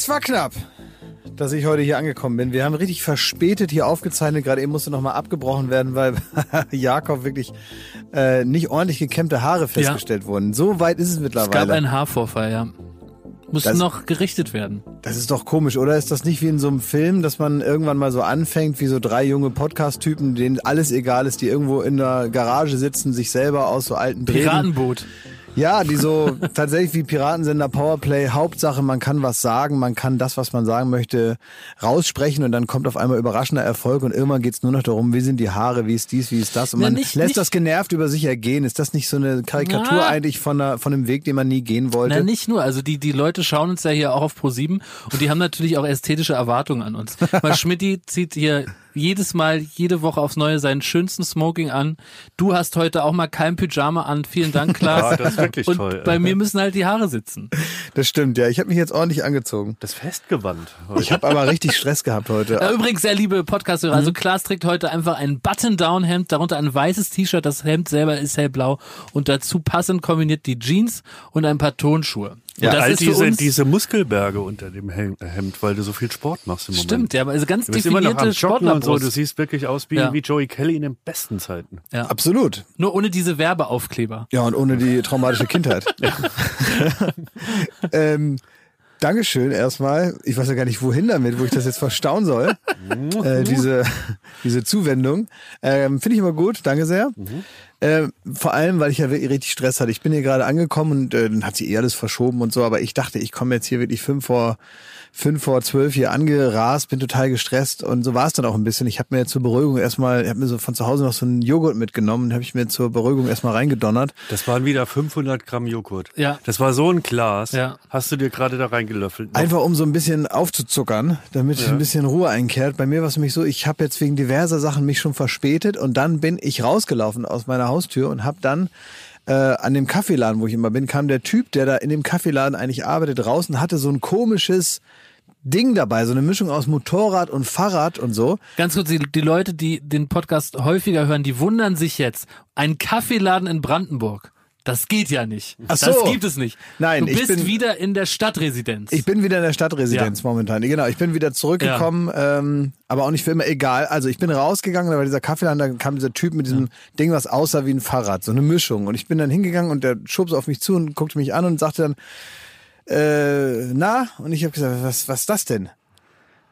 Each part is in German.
Das war knapp, dass ich heute hier angekommen bin. Wir haben richtig verspätet hier aufgezeichnet. Gerade eben musste nochmal abgebrochen werden, weil Jakob wirklich äh, nicht ordentlich gekämmte Haare festgestellt wurden. So weit ist es mittlerweile. Es gab einen Haarvorfall, ja. Muss Das- noch gerichtet werden. Das ist doch komisch, oder? Ist das nicht wie in so einem Film, dass man irgendwann mal so anfängt, wie so drei junge Podcast-Typen, denen alles egal ist, die irgendwo in der Garage sitzen, sich selber aus so alten Piratenboot. Ja, die so tatsächlich wie Piratensender Powerplay. Hauptsache, man kann was sagen, man kann das, was man sagen möchte, raussprechen und dann kommt auf einmal überraschender Erfolg und irgendwann geht's nur noch darum, wie sind die Haare, wie ist dies, wie ist das und Na, man nicht- lässt nicht- das genervt über sich ergehen. Ist das nicht so eine Karikatur Na. eigentlich von, einer, von einem Weg, den man nie gehen wollte? Na, nicht nur. Also die, die Leute schauen uns ja hier auch auf Pro7 und die haben natürlich auch ästhetische Erwartungen an uns. Weil Schmidti zieht hier jedes Mal, jede Woche aufs Neue seinen schönsten Smoking an. Du hast heute auch mal kein Pyjama an. Vielen Dank, Klaas. Ja, das ist wirklich und toll. bei mir müssen halt die Haare sitzen. Das stimmt, ja. Ich habe mich jetzt ordentlich angezogen. Das Festgewand. Ich habe aber richtig Stress gehabt heute. Äh, Übrigens, sehr liebe Podcast-Hörer, Mhm. also Klaas trägt heute einfach ein Button-Down-Hemd, darunter ein weißes T-Shirt, das Hemd selber ist hellblau und dazu passend kombiniert die Jeans und ein paar Tonschuhe. Und Ja, das All diese, uns, diese Muskelberge unter dem Hemd, Hemd, weil du so viel Sport machst im Moment. stimmt, ja, aber also ganz Du bist immer noch am definierte Joggen und so. Du siehst wirklich aus wie, Ja. wie Joey Kelly in den besten Zeiten. Ja. Absolut. Nur ohne diese Werbeaufkleber. Ja, und ohne die traumatische Kindheit. ähm, Dankeschön erstmal. Ich weiß ja gar nicht, wohin damit, wo ich das jetzt verstauen soll. äh, diese, diese Zuwendung. Ähm, Finde ich immer gut. Danke sehr. Ähm, vor allem, weil ich ja wirklich richtig Stress hatte. Ich bin hier gerade angekommen und äh, dann hat sie eh alles verschoben und so, aber ich dachte, ich komme jetzt hier wirklich fünf vor fünf vor zwölf hier angerast, bin total gestresst und so war es dann auch ein bisschen. Ich habe mir zur Beruhigung erstmal, ich habe mir so von zu Hause noch so einen Joghurt mitgenommen, habe ich mir zur Beruhigung erstmal reingedonnert. Das waren wieder 500 Gramm Joghurt. Ja. Das war so ein Glas. Ja. Hast du dir gerade da reingelöffelt? Einfach um so ein bisschen aufzuzuckern, damit ein bisschen Ruhe einkehrt. Bei mir war es nämlich so, ich habe jetzt wegen diverser Sachen mich schon verspätet und dann bin ich rausgelaufen aus meiner Haustür und habe dann äh, an dem Kaffeeladen, wo ich immer bin, kam der Typ, der da in dem Kaffeeladen eigentlich arbeitet, und hatte so ein komisches Ding dabei, so eine Mischung aus Motorrad und Fahrrad und so. Ganz kurz, die, die Leute, die den Podcast häufiger hören, die wundern sich jetzt. Ein Kaffeeladen in Brandenburg. Das geht ja nicht. Ach so. Das gibt es nicht. Nein, du ich bist bin- wieder in der Stadtresidenz. Ich bin wieder in der Stadtresidenz momentan. Genau, ich bin wieder zurückgekommen, ähm, aber auch nicht für immer egal. Also ich bin rausgegangen, da war dieser Kaffeeladen, da kam dieser Typ mit diesem Ding, was aussah wie ein Fahrrad, so eine Mischung. Und ich bin dann hingegangen und der schubst auf mich zu und guckte mich an und sagte dann, äh, na? Und ich habe gesagt, was, was ist das denn?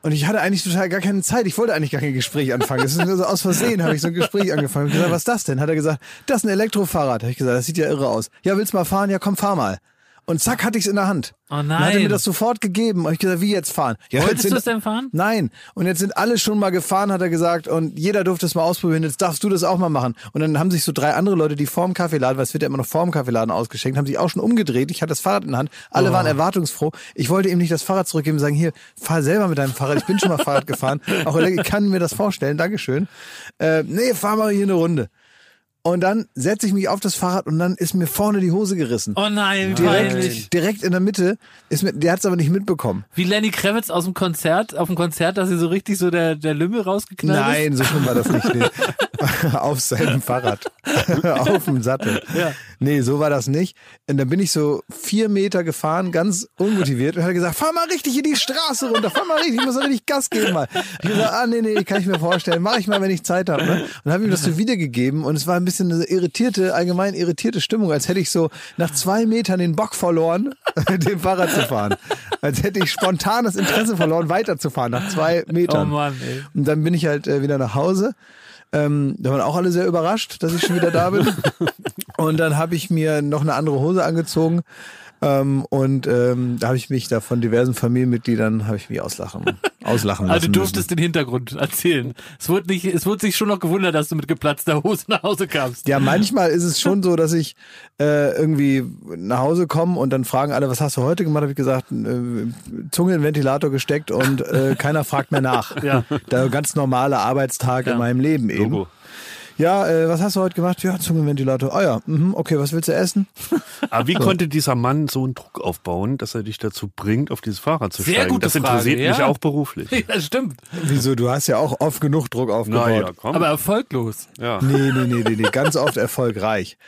Und ich hatte eigentlich total gar keine Zeit. Ich wollte eigentlich gar kein Gespräch anfangen. Es ist nur so aus Versehen habe ich so ein Gespräch angefangen. Ich gesagt, was ist das denn? Hat er gesagt, das ist ein Elektrofahrrad. Habe ich gesagt, das sieht ja irre aus. Ja, willst mal fahren? Ja, komm, fahr mal. Und zack, hatte ich es in der Hand. Oh Dann hat er nein. mir das sofort gegeben. Und ich gesagt, wie jetzt fahren? Ja, Wolltest du es denn fahren? Nein. Und jetzt sind alle schon mal gefahren, hat er gesagt. Und jeder durfte es mal ausprobieren. Jetzt darfst du das auch mal machen. Und dann haben sich so drei andere Leute, die vorm Kaffeeladen, weil es wird ja immer noch vorm Kaffeeladen ausgeschenkt, haben sich auch schon umgedreht. Ich hatte das Fahrrad in der Hand. Alle waren erwartungsfroh. Ich wollte ihm nicht das Fahrrad zurückgeben und sagen, hier, fahr selber mit deinem Fahrrad. Ich bin schon mal Fahrrad gefahren. Auch ich kann mir das vorstellen. Dankeschön. Äh, nee, fahr mal hier eine Runde. Und dann setze ich mich auf das Fahrrad und dann ist mir vorne die Hose gerissen. oh nein, peinlich. direkt, direkt in der Mitte. Ist mir, der hat es aber nicht mitbekommen. Wie Lenny Kravitz aus dem Konzert, auf dem Konzert, dass sie so richtig so der, der Lümmel rausgeknallt ist. Nein, so schlimm war das nicht. Nee. Auf seinem Fahrrad. Auf dem Sattel. Ja. Nee, so war das nicht. Und dann bin ich so vier Meter gefahren, ganz unmotiviert, und hat gesagt, fahr mal richtig in die Straße runter, fahr mal richtig, ich muss richtig Gas geben mal. Ich gesagt, ah, nee, nee, kann ich mir vorstellen, mache ich mal, wenn ich Zeit habe. Ne? Und habe ihm das so wiedergegeben und es war ein bisschen eine irritierte, allgemein irritierte Stimmung, als hätte ich so nach zwei Metern den Bock verloren, den Fahrrad zu fahren. Als hätte ich spontan das Interesse verloren, weiterzufahren nach zwei Oh Metern. Mann, ey. Und dann bin ich halt äh, wieder nach Hause. Ähm, da waren auch alle sehr überrascht, dass ich schon wieder da bin. und dann habe ich mir noch eine andere Hose angezogen. Ähm, und ähm, da habe ich mich da von diversen Familienmitgliedern habe ich mich auslachen, auslachen lassen. Also du durftest müssen. den Hintergrund erzählen. Es wurde nicht, es wurde sich schon noch gewundert, dass du mit geplatzter Hose nach Hause kamst. Ja, manchmal ist es schon so, dass ich äh, irgendwie nach Hause komme und dann fragen alle, was hast du heute gemacht? Habe ich gesagt, äh, Zunge in den Ventilator gesteckt und äh, keiner fragt mehr nach. Ja. Der ganz normale Arbeitstag Ja. in meinem Leben eben. Logo. Ja, äh, was hast du heute gemacht? Ja, Zungenventilator. Ah ja, mhm, okay, was willst du essen? Aber wie konnte dieser Mann so einen Druck aufbauen, dass er dich dazu bringt, auf dieses Fahrrad zu Sehr steigen? gute das interessiert Frage, mich ja. auch beruflich. Ja, stimmt. Wieso? Du hast ja auch oft genug Druck aufgebaut. Naja, komm. Aber erfolglos. ja. Nee, nee, nee, nee, nee, ganz oft erfolgreich.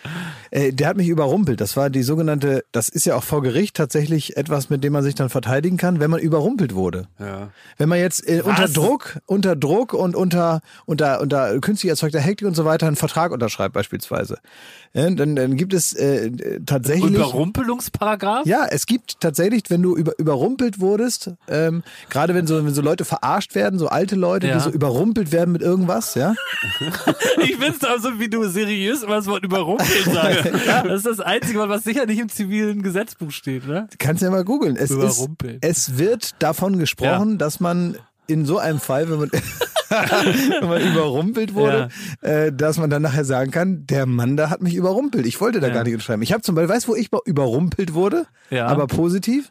Äh, der hat mich überrumpelt. Das war die sogenannte, das ist ja auch vor Gericht tatsächlich etwas, mit dem man sich dann verteidigen kann, wenn man überrumpelt wurde. ja. Wenn man jetzt äh, unter? Druck, unter Druck und unter, unter, unter künstlich erzeugter Hektik und so weiter einen Vertrag unterschreibt beispielsweise, ja, dann, dann gibt es äh, tatsächlich... Überrumpelungsparagraf? Ja, es gibt tatsächlich, wenn du über, überrumpelt wurdest, ähm, gerade wenn so, wenn so Leute verarscht werden, so alte Leute, Ja. die so überrumpelt werden mit irgendwas, ja. Ich find's da so, wie du seriös immer das Wort überrumpeln sagst. Das ist das einzige Wort, was sicher nicht im zivilen Gesetzbuch steht, ne? Kannst ja mal googeln. Es, ist, es wird davon gesprochen, dass man in so einem Fall, wenn man, wenn man überrumpelt wurde, äh, dass man dann nachher sagen kann, der Mann da hat mich überrumpelt. Ich wollte da Ja. gar nicht unterschreiben. Ich habe zum Beispiel, weißt du, wo ich überrumpelt wurde? Ja. Aber positiv.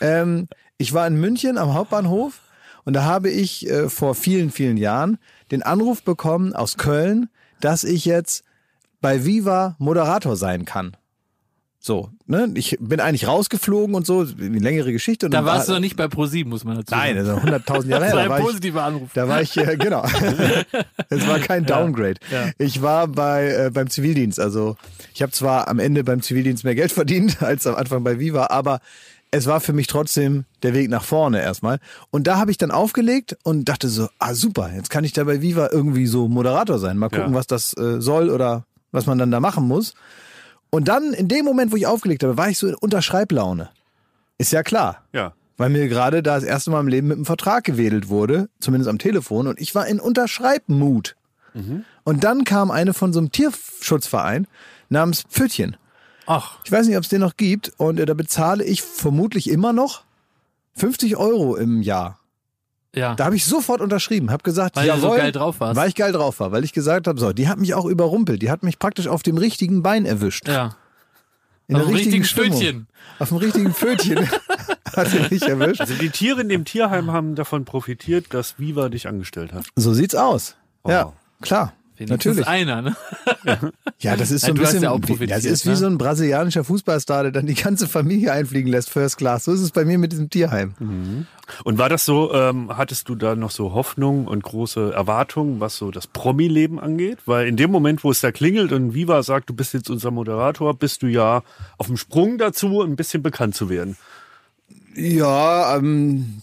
Ähm, ich war in München am Hauptbahnhof und da habe ich äh, vor vielen, vielen Jahren den Anruf bekommen aus Köln, dass ich jetzt bei Viva Moderator sein kann. So, ne? Ich bin eigentlich rausgeflogen und so, eine längere Geschichte. Und Da warst du war, noch nicht bei ProSieben, muss man dazu sagen. Nein, also 100.000 Jahre das her. war Da ein war ich, positiver Anruf. da war ich, äh, genau. es war kein Downgrade. ja. Ich war bei äh, beim Zivildienst. Also ich habe zwar am Ende beim Zivildienst mehr Geld verdient als am Anfang bei Viva, aber es war für mich trotzdem der Weg nach vorne erstmal. Und da habe ich dann aufgelegt und dachte so, ah super, jetzt kann ich da bei Viva irgendwie so Moderator sein. Mal gucken, Ja. was das äh, soll oder was man dann da machen muss. Und dann in dem Moment, wo ich aufgelegt habe, war ich so in Unterschreiblaune. Ist ja klar. Ja. Weil mir gerade da das erste Mal im Leben mit einem Vertrag gewedelt wurde, zumindest am Telefon, und ich war in Unterschreibmut. Und dann kam eine von so einem Tierschutzverein namens Pfötchen. Ach, Ich weiß nicht, ob es den noch gibt, und äh, da bezahle ich vermutlich immer noch 50 Euro im Jahr. Ja. Da habe ich sofort unterschrieben, habe gesagt, Weil du so jawohl, geil drauf warst. weil ich geil drauf war, weil ich gesagt habe, so, die hat mich auch überrumpelt, die hat mich praktisch auf dem richtigen Bein erwischt. ja. In Auf dem richtigen richtigen Stimmung. Pfötchen. Auf dem richtigen Pfötchen hat sie mich erwischt. Also die Tiere in dem Tierheim haben davon profitiert, dass Viva dich angestellt hat. So sieht's aus. Ja, Oh. klar. Wenigstens Natürlich. einer, ne? Ja, das ist so ein bisschen, ja auch wie- das ist wie ne? so ein brasilianischer Fußballstar, der dann die ganze Familie einfliegen lässt, First Class. So ist es bei mir mit diesem Tierheim. Und war das so, ähm, hattest du da noch so Hoffnung und große Erwartungen, was so das Promi-Leben angeht? Weil in dem Moment, wo es da klingelt und Viva sagt, du bist jetzt unser Moderator, bist du ja auf dem Sprung dazu, ein bisschen bekannt zu werden. Ja, ähm,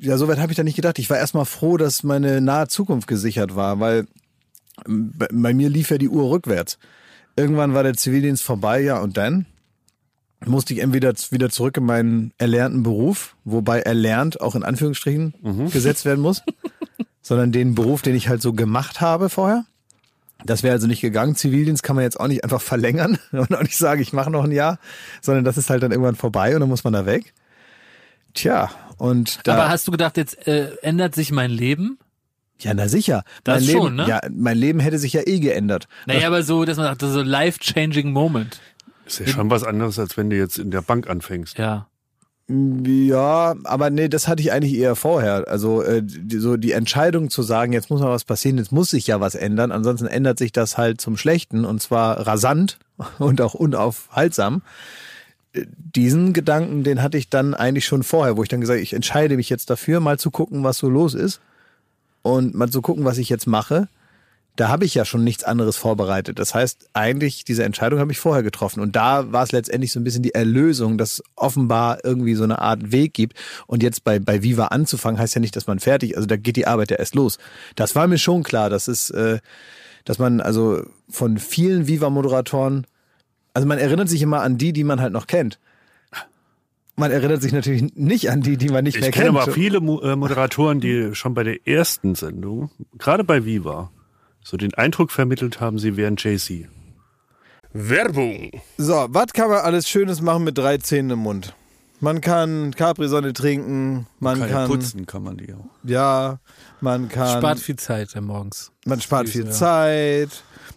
ja, soweit habe ich da nicht gedacht. Ich war erstmal froh, dass meine nahe Zukunft gesichert war, weil bei, mir lief ja die Uhr rückwärts. Irgendwann war der Zivildienst vorbei, ja, und dann musste ich entweder wieder zurück in meinen erlernten Beruf, wobei erlernt auch in Anführungsstrichen gesetzt werden muss, sondern den Beruf, den ich halt so gemacht habe vorher. Das wäre also nicht gegangen. Zivildienst kann man jetzt auch nicht einfach verlängern und auch nicht sagen, ich mache noch ein Jahr, sondern das ist halt dann irgendwann vorbei und dann muss man da weg. Tja, und da. Aber hast du gedacht, jetzt äh, ändert sich mein Leben? Ja, na sicher. Das mein Leben, schon, ne? Ja, mein Leben hätte sich ja eh geändert. Naja, aber so, dass man sagt, das ist so life-changing Moment. Ist ja schon was anderes, als wenn du jetzt in der Bank anfängst. Ja. Ja, aber nee, das hatte ich eigentlich eher vorher. Also äh, die, so die Entscheidung zu sagen, jetzt muss mal was passieren, jetzt muss sich ja was ändern, ansonsten ändert sich das halt zum Schlechten und zwar rasant und auch unaufhaltsam. Diesen Gedanken, den hatte ich dann eigentlich schon vorher, wo ich dann gesagt, ich entscheide mich jetzt dafür, mal zu gucken, was so los ist und mal zu gucken, was ich jetzt mache. Da habe ich ja schon nichts anderes vorbereitet. Das heißt, eigentlich diese Entscheidung habe ich vorher getroffen. Und da war es letztendlich so ein bisschen die Erlösung, dass offenbar irgendwie so eine Art Weg gibt. Und jetzt bei, bei Viva anzufangen, heißt ja nicht, dass man fertig, also da geht die Arbeit ja erst los. Das war mir schon klar, dass es, äh, dass man also von vielen Viva-Moderatoren, also man erinnert sich immer an die, die man halt noch kennt. Man erinnert sich natürlich nicht an die, die man nicht mehr Ich kenne kennt. aber viele äh, Moderatoren, die schon bei der ersten Sendung, gerade bei Viva, so den Eindruck vermittelt haben, sie wären JC. Werbung. So, was kann man alles Schönes machen mit drei Zähnen im Mund? Man kann Capri-Sonne trinken, man Kann ja kann, putzen kann man die auch. ja, man kann, Spart viel Zeit morgens. man spart viel ja. Zeit,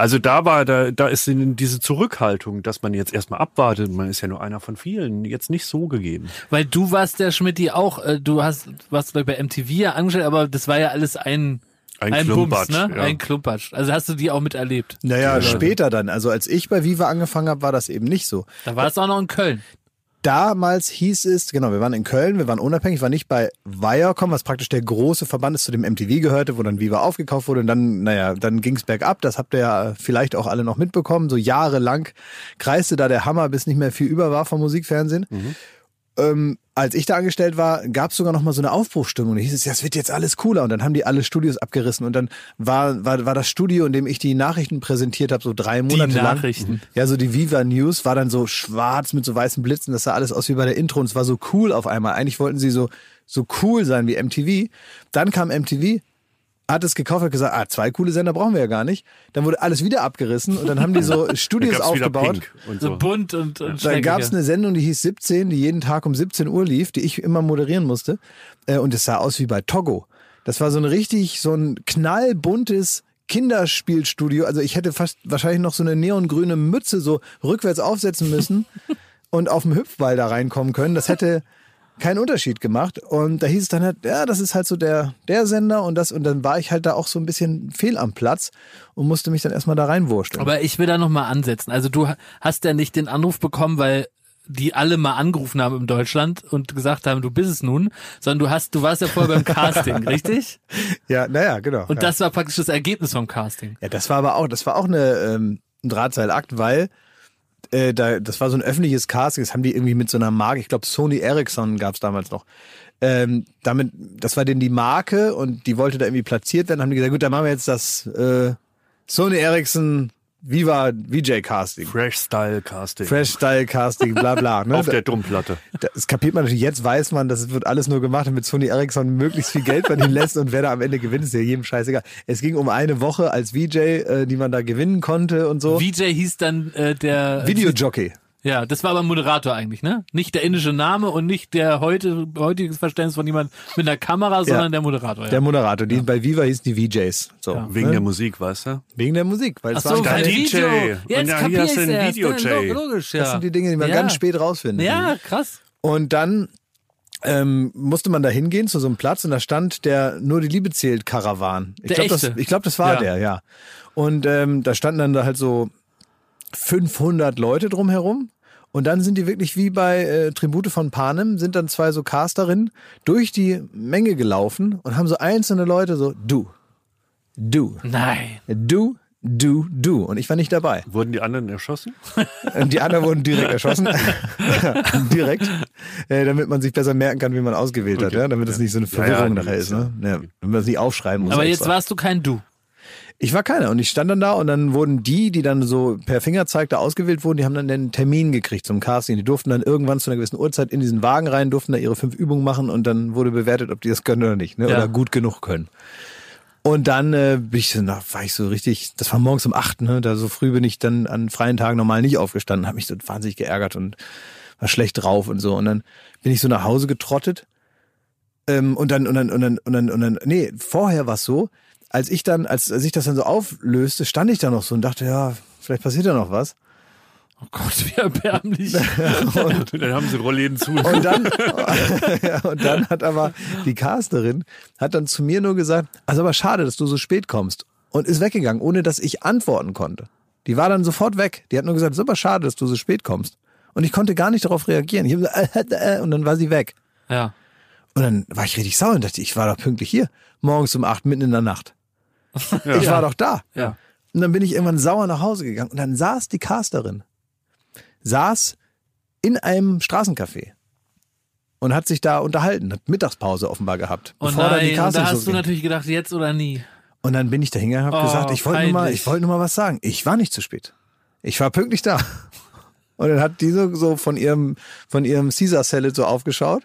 Also da war, da, da ist diese Zurückhaltung, dass man jetzt erstmal abwartet, man ist ja nur einer von vielen, jetzt nicht so gegeben. Weil du warst der Schmidti auch, äh, du hast warst bei MTV ja angestellt, aber das war ja alles ein Ein Bums, Klumpatsch, ne? ja. Ein Klumpatsch. Also hast du die auch miterlebt. Naja, später dann. Also als ich bei Viva angefangen habe, war das eben nicht so. Da war es auch noch in Köln. Damals hieß es, genau, wir waren in Köln, wir waren unabhängig, war nicht bei Viacom, was praktisch der große Verband ist, zu dem MTV gehörte, wo dann Viva aufgekauft wurde. Und dann, naja, dann ging's bergab, das habt ihr ja vielleicht auch alle noch mitbekommen, so jahrelang kreiste da der Hammer, bis nicht mehr viel über war vom Musikfernsehen. Ähm, als ich da angestellt war, gab es sogar noch mal so eine Aufbruchstimmung. Da hieß es, ja, es wird jetzt alles cooler. Und dann haben die alle Studios abgerissen. Und dann war, war, war das Studio, in dem ich die Nachrichten präsentiert habe, so drei Monate lang. Nachrichten. Ja, so die Viva News war dann so schwarz mit so weißen Blitzen. Das sah alles aus wie bei der Intro und es war so cool auf einmal. Eigentlich wollten sie so, so cool sein wie MTV. Dann kam MTV, hat es gekauft und gesagt, ah, zwei coole Sender brauchen wir ja gar nicht. Dann wurde alles wieder abgerissen und dann haben die so Studios aufgebaut. Und So so. bunt und, und Dann gab es eine Sendung, die hieß 17, die jeden Tag um 17 Uhr lief, die ich immer moderieren musste. Äh, Und es sah aus wie bei Togo. Das war so ein richtig, so ein knallbuntes Kinderspielstudio. Also ich hätte fast wahrscheinlich noch so eine neongrüne Mütze so rückwärts aufsetzen müssen und auf dem Hüpfball da reinkommen können. Das hätte keinen Unterschied gemacht. Und da hieß es dann halt, ja, das ist halt so der, der Sender und das, und dann war ich halt da auch so ein bisschen fehl am Platz und musste mich dann erstmal da reinwursteln. Aber ich will da noch mal ansetzen. Also du hast ja nicht den Anruf bekommen, weil die alle mal angerufen haben in Deutschland und gesagt haben, du bist es nun, sondern du hast, du warst ja vorher beim Casting, richtig? ja, naja, genau. Und ja. das war praktisch das Ergebnis vom Casting. Ja, das war aber auch, das war auch eine, ähm, ein Drahtseilakt, weil äh, da, das war so ein öffentliches Casting, das haben die irgendwie mit so einer Marke, ich glaube Sony Ericsson gab's damals noch. Ähm, damit, das war denen die Marke und die wollte da irgendwie platziert werden, haben die gesagt, gut, dann machen wir jetzt das äh, Sony Ericsson Viva VJ Casting. Fresh Style Casting. Fresh Style Casting, bla bla. Ne? Auf der Dummplatte. Das kapiert man natürlich. Jetzt weiß man, das wird alles nur gemacht, damit Sony Ericsson möglichst viel Geld verdienen lässt und wer da am Ende gewinnt, ist ja jedem scheißegal. Es ging um eine Woche als VJ, äh, die man da gewinnen konnte und so. VJ hieß dann äh, der Videojockey. Ja, das war aber Moderator eigentlich, ne? Nicht der indische Name und nicht der heute, heutiges Verständnis von jemand mit einer Kamera, sondern der Moderator. Ja. Der Moderator, die bei Viva hießen die VJs. So, Ja. Wegen ne? der Musik, weißt du? Wegen der Musik, weil es Ach so, waren kein keine, DJ. Video. Und Jetzt dann hier kapier hast du einen. Ja, Logisch, ja. das sind die Dinge, die man ja. ganz spät rausfindet. Ja, krass. Und dann ähm, musste man da hingehen zu so einem Platz und da stand der Nur die Liebe zählt Karawan. Ich glaube, das, ich glaub, das war Ja. der, ja. Und ähm, da standen dann da halt so 500 Leute drumherum. Und dann sind die wirklich wie bei äh, Tribute von Panem, sind dann zwei so Casterinnen durch die Menge gelaufen und haben so einzelne Leute so, du, du, Nein. du, du, du. Und ich war nicht dabei. Wurden die anderen erschossen? Und die anderen wurden direkt erschossen. direkt. Äh, damit man sich besser merken kann, wie man ausgewählt hat, Okay. ja? Damit es nicht so eine Ja, ja, Verwirrung die nachher ist, ne? Ja, damit man es nicht aufschreiben muss. Aber jetzt extra. warst du kein Du. Ich war keiner und ich stand dann da und dann wurden die, die dann so per Fingerzeig da ausgewählt wurden, die haben dann den Termin gekriegt zum Casting. Die durften dann irgendwann zu einer gewissen Uhrzeit in diesen Wagen rein, durften da ihre fünf Übungen machen und dann wurde bewertet, ob die das können oder nicht, ne? Ja. Oder gut genug können. Und dann äh, bin ich so, na, war ich so richtig, das war morgens um acht, ne? Da so früh bin ich dann an freien Tagen normal nicht aufgestanden, habe mich so wahnsinnig geärgert und war schlecht drauf und so. Und dann bin ich so nach Hause getrottet. Ähm, und dann, und dann, und dann, und dann, und dann, nee, vorher war es so, als ich dann, als, als ich das dann so auflöste, stand ich da noch so und dachte, ja, vielleicht passiert da noch was. Oh Gott, wie erbärmlich. dann haben sie Rollläden zu. Und dann, ja, und dann hat aber die Casterin hat dann zu mir nur gesagt, also aber schade, dass du so spät kommst. Und ist weggegangen, ohne dass ich antworten konnte. Die war dann sofort weg. Die hat nur gesagt, super schade, dass du so spät kommst. Und ich konnte gar nicht darauf reagieren. Ich hab gesagt, äh, äh, äh, und dann war sie weg. Ja. Und dann war ich richtig sauer und dachte, ich war doch pünktlich hier. Morgens um acht, mitten in der Nacht. Ich war doch da. Ja. Und dann bin ich irgendwann sauer nach Hause gegangen. Und dann saß die Casterin, saß in einem Straßencafé und hat sich da unterhalten, hat Mittagspause offenbar gehabt. Oh bevor dann die nein, und da hast du ging. natürlich gedacht, jetzt oder nie. Und dann bin ich da hingegangen und habe Oh, gesagt, ich wollte nur mal, peinlich. ich wollte nur mal was sagen. Ich war nicht zu spät. Ich war pünktlich da. Und dann hat die so, so von ihrem, von ihrem Caesar Salad so aufgeschaut,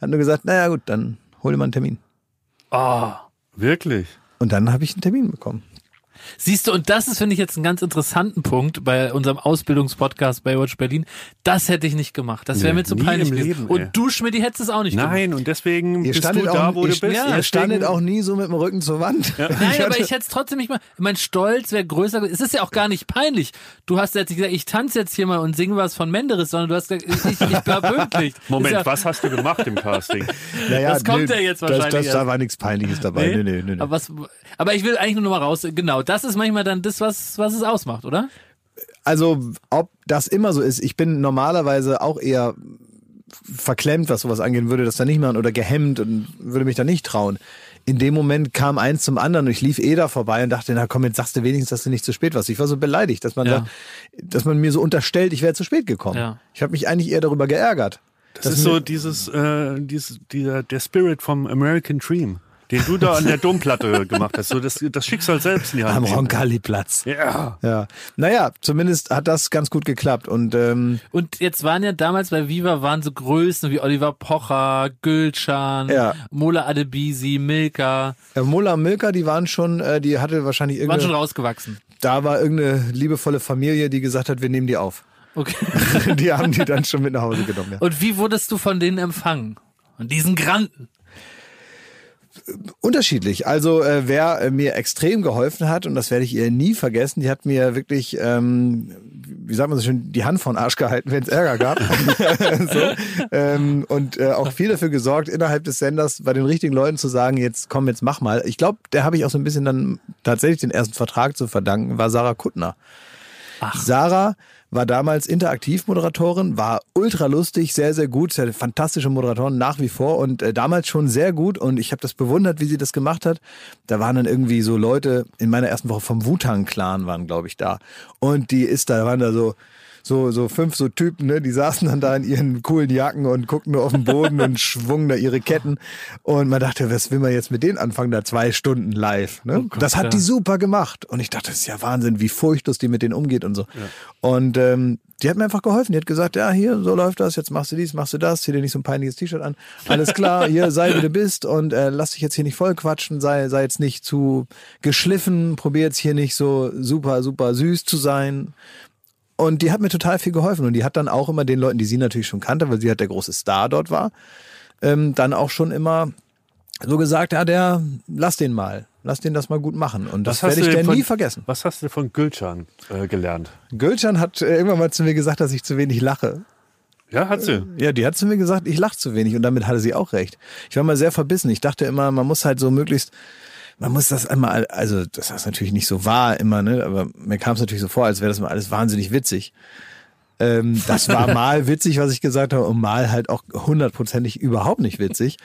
hat nur gesagt, naja gut, dann hol dir mal einen Termin. Oh. Wirklich? Und dann habe ich einen Termin bekommen. Siehst du, und das ist, finde ich, jetzt einen ganz interessanten Punkt bei unserem Ausbildungspodcast Baywatch Berlin. Das hätte ich nicht gemacht. Das wäre Nee, mir zu peinlich. Leben, ey. und du, Schmidt, hättest es auch nicht gemacht. Nein, und deswegen Ihr bist du auch, da, wo ihr, du bist. ihr Deswegen- standet auch nie so mit dem Rücken zur Wand. Nein, aber ich hätte es trotzdem nicht mal. Mein Stolz wäre größer. gewesen. Es ist ja auch gar nicht peinlich. Du hast jetzt nicht gesagt, ich tanze jetzt hier mal und singe was von Menderes, sondern du hast gesagt, ich, ich, ich war pünktlich. Moment, ja, was hast du gemacht im Casting? Naja, Das kommt ja jetzt das, wahrscheinlich Das, da erst. war nichts Peinliches dabei. Nee, nee, nee, nee. Aber, was, aber ich will eigentlich nur noch mal raus. Genau, das ist manchmal dann das, was, was es ausmacht, oder? Also, ob das immer so ist, ich bin normalerweise auch eher verklemmt, was sowas angehen würde, das da nicht machen oder gehemmt und würde mich da nicht trauen. In dem Moment kam eins zum anderen und ich lief eh da vorbei und dachte, na komm, jetzt sagst du wenigstens, dass du nicht zu spät warst. Ich war so beleidigt, dass man Ja. da, dass man mir so unterstellt, ich wäre zu spät gekommen. Ja. Ich habe mich eigentlich eher darüber geärgert. Das, ist so dieses, äh, dieses, dieser, der Spirit vom American Dream, den du da an der Domplatte gemacht hast. So das, das Schicksal selbst in die Hand. Am. Roncalli-Platz. Ja. Ja. Naja, zumindest hat das ganz gut geklappt und ähm, Und jetzt waren ja damals bei Viva waren so Größen wie Oliver Pocher, Gülcan, Ja. Mola Adebisi, Milka, äh, Mola und Milka, die waren schon, äh, die hatte wahrscheinlich waren irgendeine, schon rausgewachsen. da war irgendeine liebevolle Familie, die gesagt hat, wir nehmen die auf. Okay. die haben die dann schon mit nach Hause genommen. Ja. Und wie wurdest du von denen empfangen? Und diesen Granten. Unterschiedlich. Also äh, wer äh, mir extrem geholfen hat, und das werde ich ihr nie vergessen, die hat mir wirklich, ähm, wie sagt man so schön, die Hand von Arsch gehalten, wenn es Ärger gab. so. ähm, und äh, auch viel dafür gesorgt, innerhalb des Senders bei den richtigen Leuten zu sagen, jetzt komm, jetzt mach mal. Ich glaube, der habe ich auch so ein bisschen dann tatsächlich den ersten Vertrag zu verdanken, war Sarah Kuttner. Sarah war damals Interaktivmoderatorin, war ultra lustig, sehr, sehr gut, sehr fantastische Moderatorin nach wie vor und äh, damals schon sehr gut und ich habe das bewundert, wie sie das gemacht hat. Da waren dann irgendwie so Leute in meiner ersten Woche vom Wu-Tang-Clan waren, glaube ich, da. Und die ist da, waren da so so, so fünf so Typen, ne, die saßen dann da in ihren coolen Jacken und guckten nur auf den Boden und schwungen da ihre Ketten. Und man dachte, was will man jetzt mit denen anfangen, da zwei Stunden live, ne? Gott, das hat ja. die super gemacht. Und ich dachte, das ist ja Wahnsinn, wie furchtlos die mit denen umgeht und so. Und ähm, die hat mir einfach geholfen. Die hat gesagt, ja, hier, so läuft das, jetzt machst du dies, machst du das, zieh dir nicht so ein peinliches T-Shirt an. Alles klar, hier, sei wie du bist und äh, lass dich jetzt hier nicht voll quatschen, sei, sei jetzt nicht zu geschliffen, probier jetzt hier nicht so super, super süß zu sein. Und die hat mir total viel geholfen. Und die hat dann auch immer den Leuten, die sie natürlich schon kannte, weil sie halt der große Star dort war, ähm, dann auch schon immer so gesagt, ja, der, lass den mal. Lass den das mal gut machen. Und das werde ich von, nie vergessen. Was hast du von Gülcan äh, gelernt? Gülcan hat äh, irgendwann mal zu mir gesagt, dass ich zu wenig lache. Ja, hat sie. Ja, die hat zu mir gesagt, ich lache zu wenig und damit hatte sie auch recht. Ich war mal sehr verbissen. Ich dachte immer, man muss halt so möglichst, man muss das einmal, also das ist natürlich nicht so wahr immer, ne? Aber mir kam es natürlich so vor, als wäre das mal alles wahnsinnig witzig. Ähm, das war mal witzig, was ich gesagt habe, und mal halt auch hundertprozentig überhaupt nicht witzig.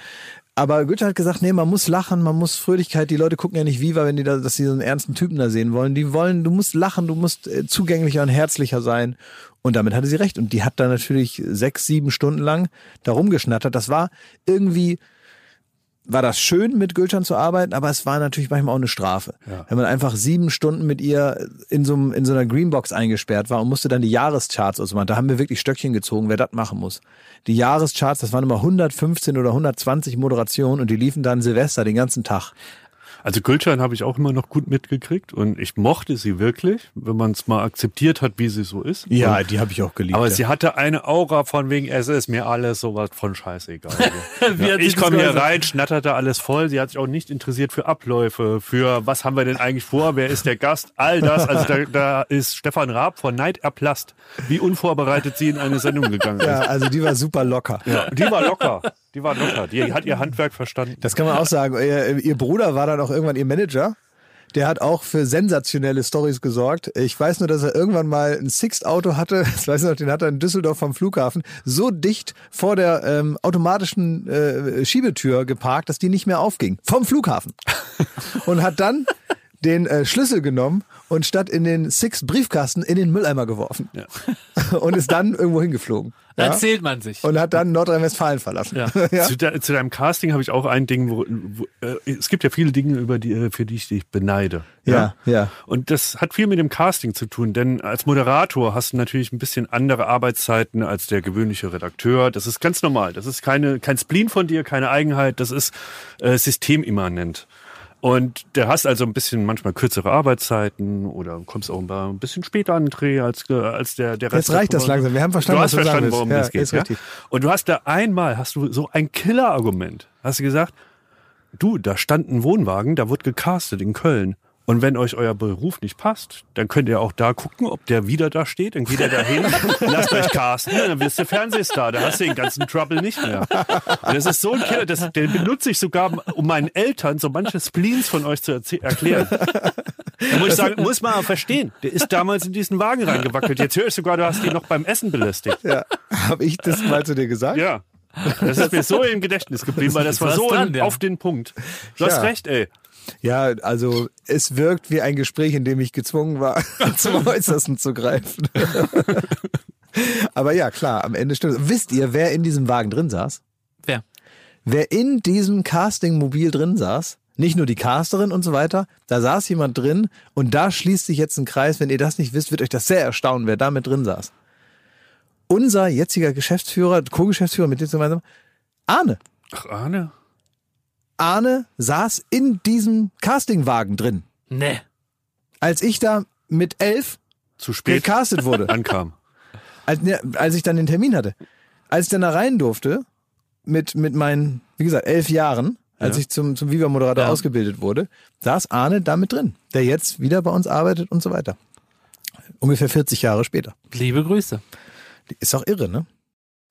Aber Goethe hat gesagt, nee, man muss lachen, man muss Fröhlichkeit. Die Leute gucken ja nicht Viva, wenn die da, dass sie so einen ernsten Typen da sehen wollen. Die wollen, du musst lachen, du musst äh, zugänglicher und herzlicher sein. Und damit hatte sie recht. Und die hat da natürlich sechs, sieben Stunden lang da rumgeschnattert. Das war irgendwie, war das schön, mit Gülcan zu arbeiten, aber es war natürlich manchmal auch eine Strafe. Ja. Wenn man einfach sieben Stunden mit ihr in so, einem, in so einer Greenbox eingesperrt war und musste dann die Jahrescharts ausmachen. Da haben wir wirklich Stöckchen gezogen, wer das machen muss. Die Jahrescharts, das waren immer 115 oder 120 Moderationen und die liefen dann Silvester den ganzen Tag. Also Gülcan habe ich auch immer noch gut mitgekriegt und ich mochte sie wirklich, wenn man es mal akzeptiert hat, wie sie so ist. Ja, und, die habe ich auch geliebt. aber ja. sie hatte eine Aura von wegen, es ist mir alles sowas von scheißegal. Wie ja, ich komme hier rein, schnatterte alles voll. Sie hat sich auch nicht interessiert für Abläufe, für was haben wir denn eigentlich vor, wer ist der Gast, all das. Also da, da ist Stefan Raab von Neid erblasst, wie unvorbereitet sie in eine Sendung gegangen ist. ja, also die war super locker. Ja, die war locker. Die war locker. Die hat ihr Handwerk verstanden. Das kann man auch sagen. Ihr, ihr Bruder war dann auch irgendwann ihr Manager. Der hat auch für sensationelle Stories gesorgt. Ich weiß nur, dass er irgendwann mal ein Sixt-Auto hatte. Das weiß ich noch, den hat er in Düsseldorf vom Flughafen so dicht vor der ähm, automatischen äh, Schiebetür geparkt, dass die nicht mehr aufging. Vom Flughafen. Und hat dann den äh, Schlüssel genommen und statt in den Sixt-Briefkasten in den Mülleimer geworfen. Ja. Und ist dann irgendwo hingeflogen. Ja? erzählt man sich. Und hat dann Nordrhein-Westfalen verlassen. Ja. ja. Zu, de, zu deinem Casting habe ich auch ein Ding, wo, wo äh, es gibt ja viele Dinge, über die, äh, für die ich dich beneide. Ja, ja. Und das hat viel mit dem Casting zu tun, denn als Moderator hast du natürlich ein bisschen andere Arbeitszeiten als der gewöhnliche Redakteur. Das ist ganz normal. Das ist keine, kein Spleen von dir, keine Eigenheit. Das ist äh, systemimmanent. Und der hast also ein bisschen manchmal kürzere Arbeitszeiten oder kommst auch ein bisschen später an den Dreh als, äh, als der, der Rest. Jetzt reicht das langsam. Wir haben verstanden, du was hast verstanden, worum Ja, es geht. Ja? Und du hast da einmal, hast du so ein Killer-Argument. Hast du gesagt, du, da stand ein Wohnwagen, da wird gecastet in Köln. Und wenn euch euer Beruf nicht passt, dann könnt ihr auch da gucken, ob der wieder da steht. Dann geht er da hin, lasst euch casten, dann wirst du Fernsehstar. Da hast du den ganzen Trouble nicht mehr. Und das ist so ein Killer, das, den benutze ich sogar, um meinen Eltern so manche Spleens von euch zu erklären. Da muss ich sagen, muss man aber verstehen. Der ist damals in diesen Wagen reingewackelt. Jetzt höre ich sogar, du hast ihn noch beim Essen belästigt. Ja. Habe ich das mal zu dir gesagt? Ja. Das ist mir so im Gedächtnis geblieben, weil das war so dran, ja. auf den Punkt. Du hast Ja. recht, ey. Ja, also es wirkt wie ein Gespräch, in dem ich gezwungen war, zum Äußersten zu greifen. Aber ja, klar, am Ende stimmt. es. Wisst ihr, wer in diesem Wagen drin saß? Wer? Wer in diesem Casting-Mobil drin saß? Nicht nur die Casterin und so weiter, da saß jemand drin und da schließt sich jetzt ein Kreis. Wenn ihr das nicht wisst, wird euch das sehr erstaunen, wer da mit drin saß. Unser jetziger Geschäftsführer, Co-Geschäftsführer mit dem gemeinsam, Arne. Ach, Arne. Arne saß in diesem Castingwagen drin. Nee. Als ich da mit elf Zu spät gecastet wurde, ankam. als, ne, als ich dann den Termin hatte, als ich dann da rein durfte, mit, mit meinen, wie gesagt, elf Jahren, als Ja. ich zum, zum Viva-Moderator Ja. ausgebildet wurde, saß Arne da mit drin, der jetzt wieder bei uns arbeitet und so weiter. Ungefähr 40 Jahre später. Liebe Grüße. Ist auch irre, ne?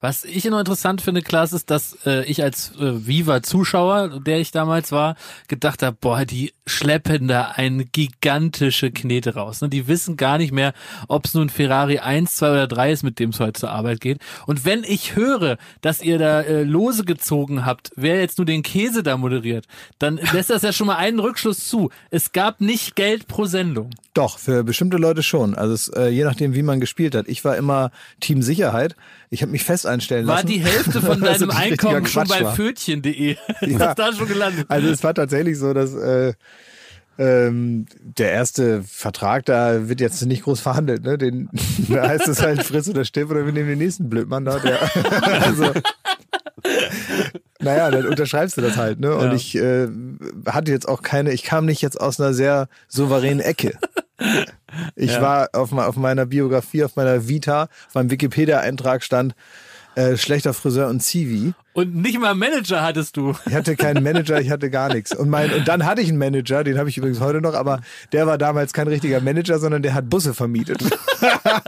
Was ich immer interessant finde, Klaas, ist, dass äh, ich als äh, Viva-Zuschauer, der ich damals war, gedacht habe, boah, die schleppen da eine gigantische Knete raus. Ne? Die wissen gar nicht mehr, ob es nun Ferrari 1, 2 oder 3 ist, mit dem es heute zur Arbeit geht. Und wenn ich höre, dass ihr da äh, Lose gezogen habt, wer jetzt nur den Käse da moderiert, dann lässt das ja schon mal einen Rückschluss zu. Es gab nicht Geld pro Sendung. Doch, für bestimmte Leute schon. Also es, äh, je nachdem, wie man gespielt hat. Ich war immer Team Sicherheit. Ich habe mich fest einstellen War lassen. die Hälfte von deinem Einkommen schon bei war. Fötchen.de? Ist Ja. da schon gelandet? Also es war tatsächlich so, dass äh, ähm, der erste Vertrag, da wird jetzt nicht groß verhandelt, ne? Den, da heißt es halt friss oder stirb oder wir nehmen den nächsten Blödmann da. Der, also, naja, dann unterschreibst du das halt, ne? Und Ja. ich äh, hatte jetzt auch keine, ich kam nicht jetzt aus einer sehr souveränen Ecke. Ich Ja. war auf, auf meiner Biografie, auf meiner Vita, auf meinem Wikipedia-Eintrag stand äh, schlechter Friseur und Zivi. Und nicht mal Manager hattest du. Ich hatte keinen Manager, ich hatte gar nichts. Und, mein, und dann hatte ich einen Manager, den habe ich übrigens heute noch, aber der war damals kein richtiger Manager, sondern der hat Busse vermietet.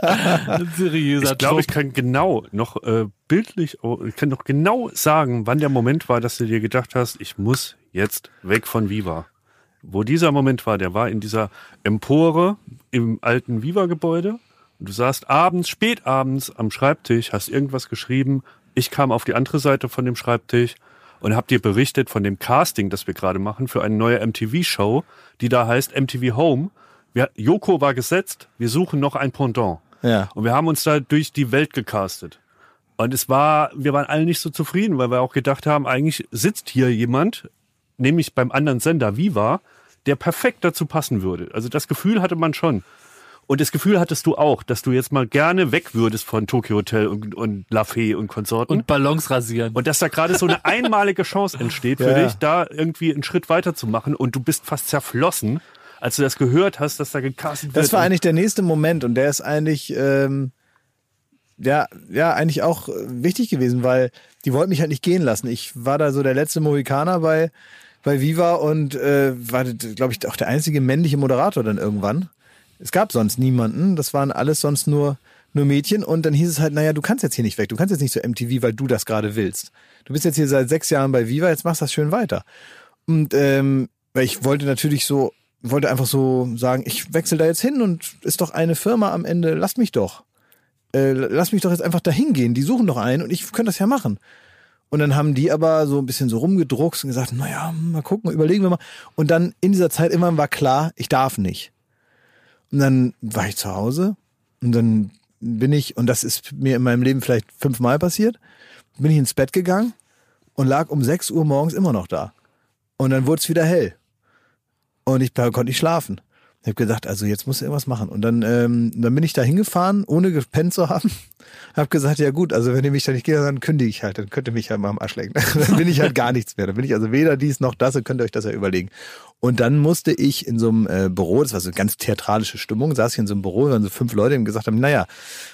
Ein seriöser Ich glaube, ich kann genau noch äh, bildlich, oh, ich kann noch genau sagen, wann der Moment war, dass du dir gedacht hast, ich muss jetzt weg von Viva. Wo dieser Moment war, der war in dieser Empore im alten Viva-Gebäude. Und du saßt abends, spät abends am Schreibtisch, hast irgendwas geschrieben. Ich kam auf die andere Seite von dem Schreibtisch und hab dir berichtet von dem Casting, das wir gerade machen für eine neue MTV-Show, die da heißt MTV Home. Wir, Joko war gesetzt, wir suchen noch ein Pendant. Ja. Und wir haben uns da durch die Welt gecastet. Und es war, wir waren alle nicht so zufrieden, weil wir auch gedacht haben, eigentlich sitzt hier jemand, nämlich beim anderen Sender Viva, der perfekt dazu passen würde. Also das Gefühl hatte man schon. Und das Gefühl hattest du auch, dass du jetzt mal gerne weg würdest von Tokyo Hotel und, und La Fee und Konsorten. Und Ballons rasieren. Und dass da gerade so eine einmalige Chance entsteht für Ja, dich, da irgendwie einen Schritt weiter zu machen. Und du bist fast zerflossen, als du das gehört hast, dass da gecastet wird. Das war eigentlich der nächste Moment und der ist eigentlich, ähm, ja, ja, eigentlich auch wichtig gewesen, weil die wollten mich halt nicht gehen lassen. Ich war da so der letzte Mohikaner bei, bei Viva und äh, war, glaube ich, auch der einzige männliche Moderator dann irgendwann. Es gab sonst niemanden, das waren alles sonst nur, nur Mädchen und dann hieß es halt, naja, du kannst jetzt hier nicht weg, du kannst jetzt nicht zu MTV, weil du das gerade willst. Du bist jetzt hier seit sechs Jahren bei Viva, jetzt machst das schön weiter. Und ähm, weil ich wollte natürlich so, wollte einfach so sagen, ich wechsle da jetzt hin und ist doch eine Firma am Ende, lasst mich doch. Äh, lass mich doch jetzt einfach dahin gehen. Die suchen doch einen und ich könnte das ja machen. Und dann haben die aber so ein bisschen so rumgedruckst und gesagt, naja, mal gucken, überlegen wir mal. Und dann in dieser Zeit immer war klar, ich darf nicht. Und dann war ich zu Hause und dann bin ich, und das ist mir in meinem Leben vielleicht fünfmal passiert, bin ich ins Bett gegangen und lag um 6 Uhr morgens immer noch da. Und dann wurde es wieder hell. Und ich konnte nicht schlafen. Ich habe gedacht, also jetzt muss ich irgendwas machen. Und dann, ähm, dann bin ich da hingefahren, ohne gepennt zu haben. Hab gesagt, ja gut, also wenn ihr mich da nicht geht, dann kündige ich halt. Dann könnt ihr mich halt mal am Arsch lecken. dann bin ich halt gar nichts mehr. Dann bin ich also weder dies noch das. Dann könnt ihr euch das ja überlegen. Und dann musste ich in so einem äh, Büro, das war so eine ganz theatralische Stimmung, saß ich in so einem Büro, waren so fünf Leute, die gesagt haben, naja,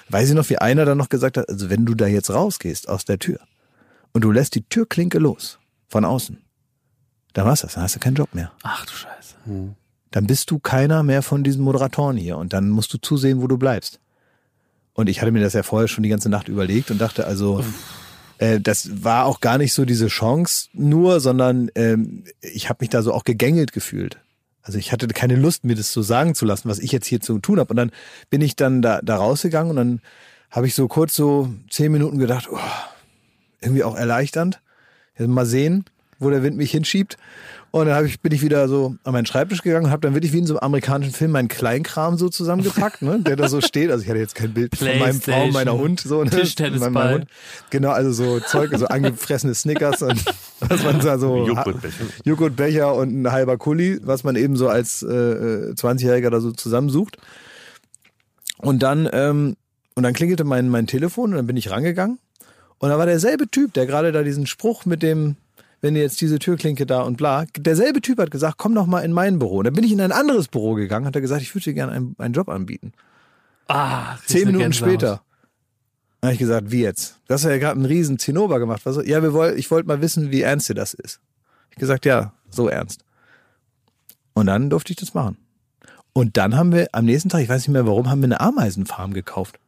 weiß ich noch, wie einer dann noch gesagt hat, also wenn du da jetzt rausgehst aus der Tür und du lässt die Türklinke los von außen, dann war's das, dann hast du keinen Job mehr Ach du Scheiße. dann bist du keiner mehr von diesen Moderatoren hier und dann musst du zusehen, wo du bleibst. Und ich hatte mir das ja vorher schon die ganze Nacht überlegt und dachte also, äh, das war auch gar nicht so diese Chance nur, sondern ähm, ich habe mich da so auch gegängelt gefühlt. Also ich hatte keine Lust, mir das so sagen zu lassen, was ich jetzt hier zu tun habe. Und dann bin ich dann da, da rausgegangen und dann habe ich so kurz so zehn Minuten gedacht, oh, irgendwie auch erleichternd. Jetzt mal sehen, wo der Wind mich hinschiebt. Und dann hab ich, bin ich wieder so an meinen Schreibtisch gegangen und habe dann wirklich wie in so einem amerikanischen Film meinen Kleinkram so zusammengepackt, ne, der da so steht. Also ich hatte jetzt kein Bild von meinem Frau, meiner Hund, so, ne? Tischtennisball. Mein- mein Hund. Genau, also so Zeug, so angefressene Snickers und was man da so. Joghurtbecher. Joghurtbecher und ein halber Kuli, was man eben so als äh, äh, 20-Jähriger da so zusammensucht. Und dann, ähm, und dann klingelte mein, mein Telefon und dann bin ich rangegangen. Und da war derselbe Typ, der gerade da diesen Spruch mit dem, wenn ihr jetzt diese Türklinke da und bla, derselbe Typ hat gesagt, komm doch mal in mein Büro. Und dann bin ich in ein anderes Büro gegangen, hat er gesagt, ich würde dir gerne einen, einen Job anbieten. Ah, Zehn Minuten Gänsehaut. später. Dann habe ich gesagt, wie jetzt? Du hast ja gerade einen riesen Zinnober gemacht. Was, ja, wir woll, ich wollte mal wissen, wie ernst dir das ist. Ich gesagt, ja, so ernst. Und dann durfte ich das machen. Und dann haben wir am nächsten Tag, ich weiß nicht mehr warum, haben wir eine Ameisenfarm gekauft.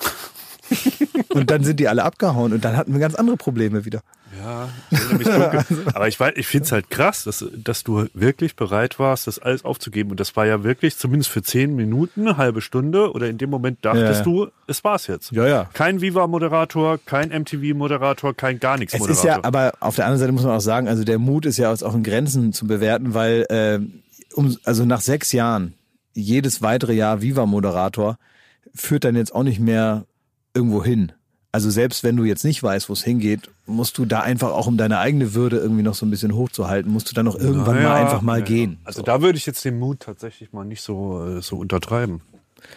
und dann sind die alle abgehauen und dann hatten wir ganz andere Probleme wieder. Ja, ich dunkel. aber ich, ich finde es halt krass, dass, dass du wirklich bereit warst, das alles aufzugeben. Und das war ja wirklich, zumindest für zehn Minuten, eine halbe Stunde, oder in dem Moment dachtest Ja, du, es war's jetzt. Ja, ja. Kein Viva-Moderator, kein MTV-Moderator, kein gar nichts Es Moderator. ist ja, aber auf der anderen Seite muss man auch sagen, also der Mut ist ja auch in Grenzen zu bewerten, weil äh, um, also nach sechs Jahren, jedes weitere Jahr Viva-Moderator führt dann jetzt auch nicht mehr irgendwo hin. Also selbst wenn du jetzt nicht weißt, wo es hingeht, musst du da einfach auch um deine eigene Würde irgendwie noch so ein bisschen hochzuhalten, musst du dann noch irgendwann Naja, mal einfach mal ja. gehen. Also da würde ich jetzt den Mut tatsächlich mal nicht so, äh, so untertreiben.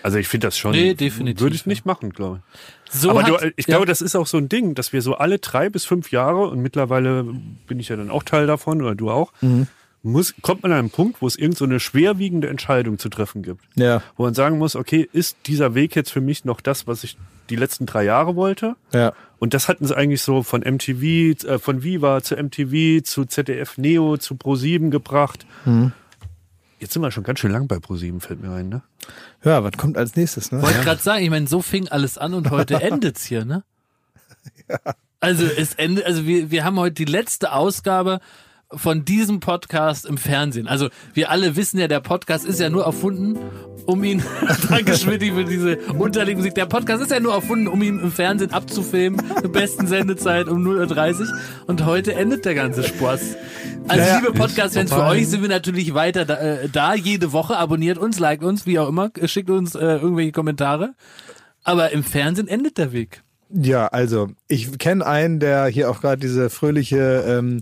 Also ich finde das schon. Nee, definitiv, Würde ich nicht machen, glaube ich. So Aber hat, du, ich ja. glaube, das ist auch so ein Ding, dass wir so alle drei bis fünf Jahre, und mittlerweile bin ich ja dann auch Teil davon, oder du auch, Mhm. Muss, kommt man an einen Punkt, wo es irgend so eine schwerwiegende Entscheidung zu treffen gibt. Ja. Wo man sagen muss, okay, ist dieser Weg jetzt für mich noch das, was ich die letzten drei Jahre wollte? Ja. Und das hatten sie eigentlich so von MTV, äh, von Viva zu MTV, zu ZDF Neo, zu Pro7 gebracht. Mhm. Jetzt sind wir schon ganz schön lang bei Pro7, fällt mir ein, ne? Ja, was kommt als nächstes, ne? Wollte gerade sagen, ich meine, so fing alles an und heute endet's hier, ne? Also es endet, also wir, wir haben heute die letzte Ausgabe von diesem Podcast im Fernsehen. Also wir alle wissen ja, der Podcast ist ja nur erfunden, um ihn, danke Schmidti für diese Unterlegmusik, der Podcast ist ja nur erfunden, um ihn im Fernsehen abzufilmen, zur besten Sendezeit um 0.30 Uhr und heute endet der ganze Spaß. Also Naja, liebe Podcast-Fans, für euch sind wir natürlich weiter da, äh, da, jede Woche, abonniert uns, liked uns, wie auch immer, schickt uns äh, irgendwelche Kommentare. Aber im Fernsehen endet der Weg. Ja, also ich kenne einen, der hier auch gerade diese fröhliche ähm,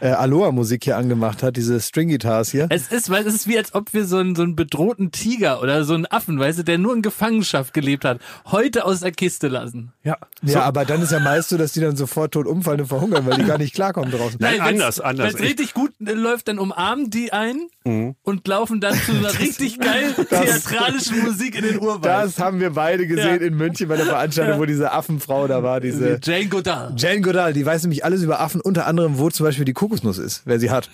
äh, Aloha-Musik hier angemacht hat, diese String-Guitars hier. Es ist, weil es ist wie als ob wir so einen, so einen bedrohten Tiger oder so einen Affen, weißt du, der nur in Gefangenschaft gelebt hat, heute aus der Kiste lassen. Ja. Ja, aber dann ist ja meist so, dass die dann sofort tot umfallen und verhungern, weil die gar nicht klarkommen draußen. Nein, wenn's- anders, anders. Wenn es richtig gut äh, läuft, dann umarmen die einen Mhm. und laufen dann zu einer richtig geil theatralischen Musik in den Urwald. Das haben wir beide gesehen Ja. in München bei der Veranstaltung, wo diese Affenfrau da war, diese Jane Goddard. Jane Goodall, die weiß nämlich alles über Affen, unter anderem, wo zum Beispiel die Kokosnuss ist, wer sie hat.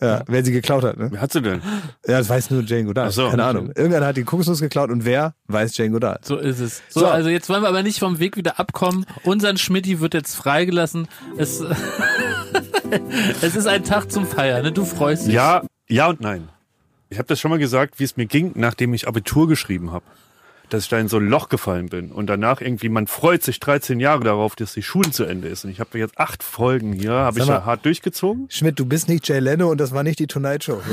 Ja, wer sie geklaut hat. Ne? Wer hat sie denn? Ja, das weiß nur Jane Goodall. Ach so. Keine Ahnung. Irgendeiner hat die Kokosnuss geklaut und wer weiß Jane Goodall. So ist es. So, So. also jetzt wollen wir aber nicht vom Weg wieder abkommen. Unseren Schmidti wird jetzt freigelassen. Es, es ist ein Tag zum Feiern, ne? Du freust dich. Ja, ja und nein. Ich habe das schon mal gesagt, wie es mir ging, nachdem ich Abitur geschrieben habe. Dass ich da in so ein Loch gefallen bin. Und danach irgendwie, man freut sich 13 Jahre darauf, dass die Schule zu Ende ist. Und ich habe jetzt acht Folgen hier, habe ich mal. ja hart durchgezogen. Schmidt, du bist nicht Jay Leno und das war nicht die Tonight Show.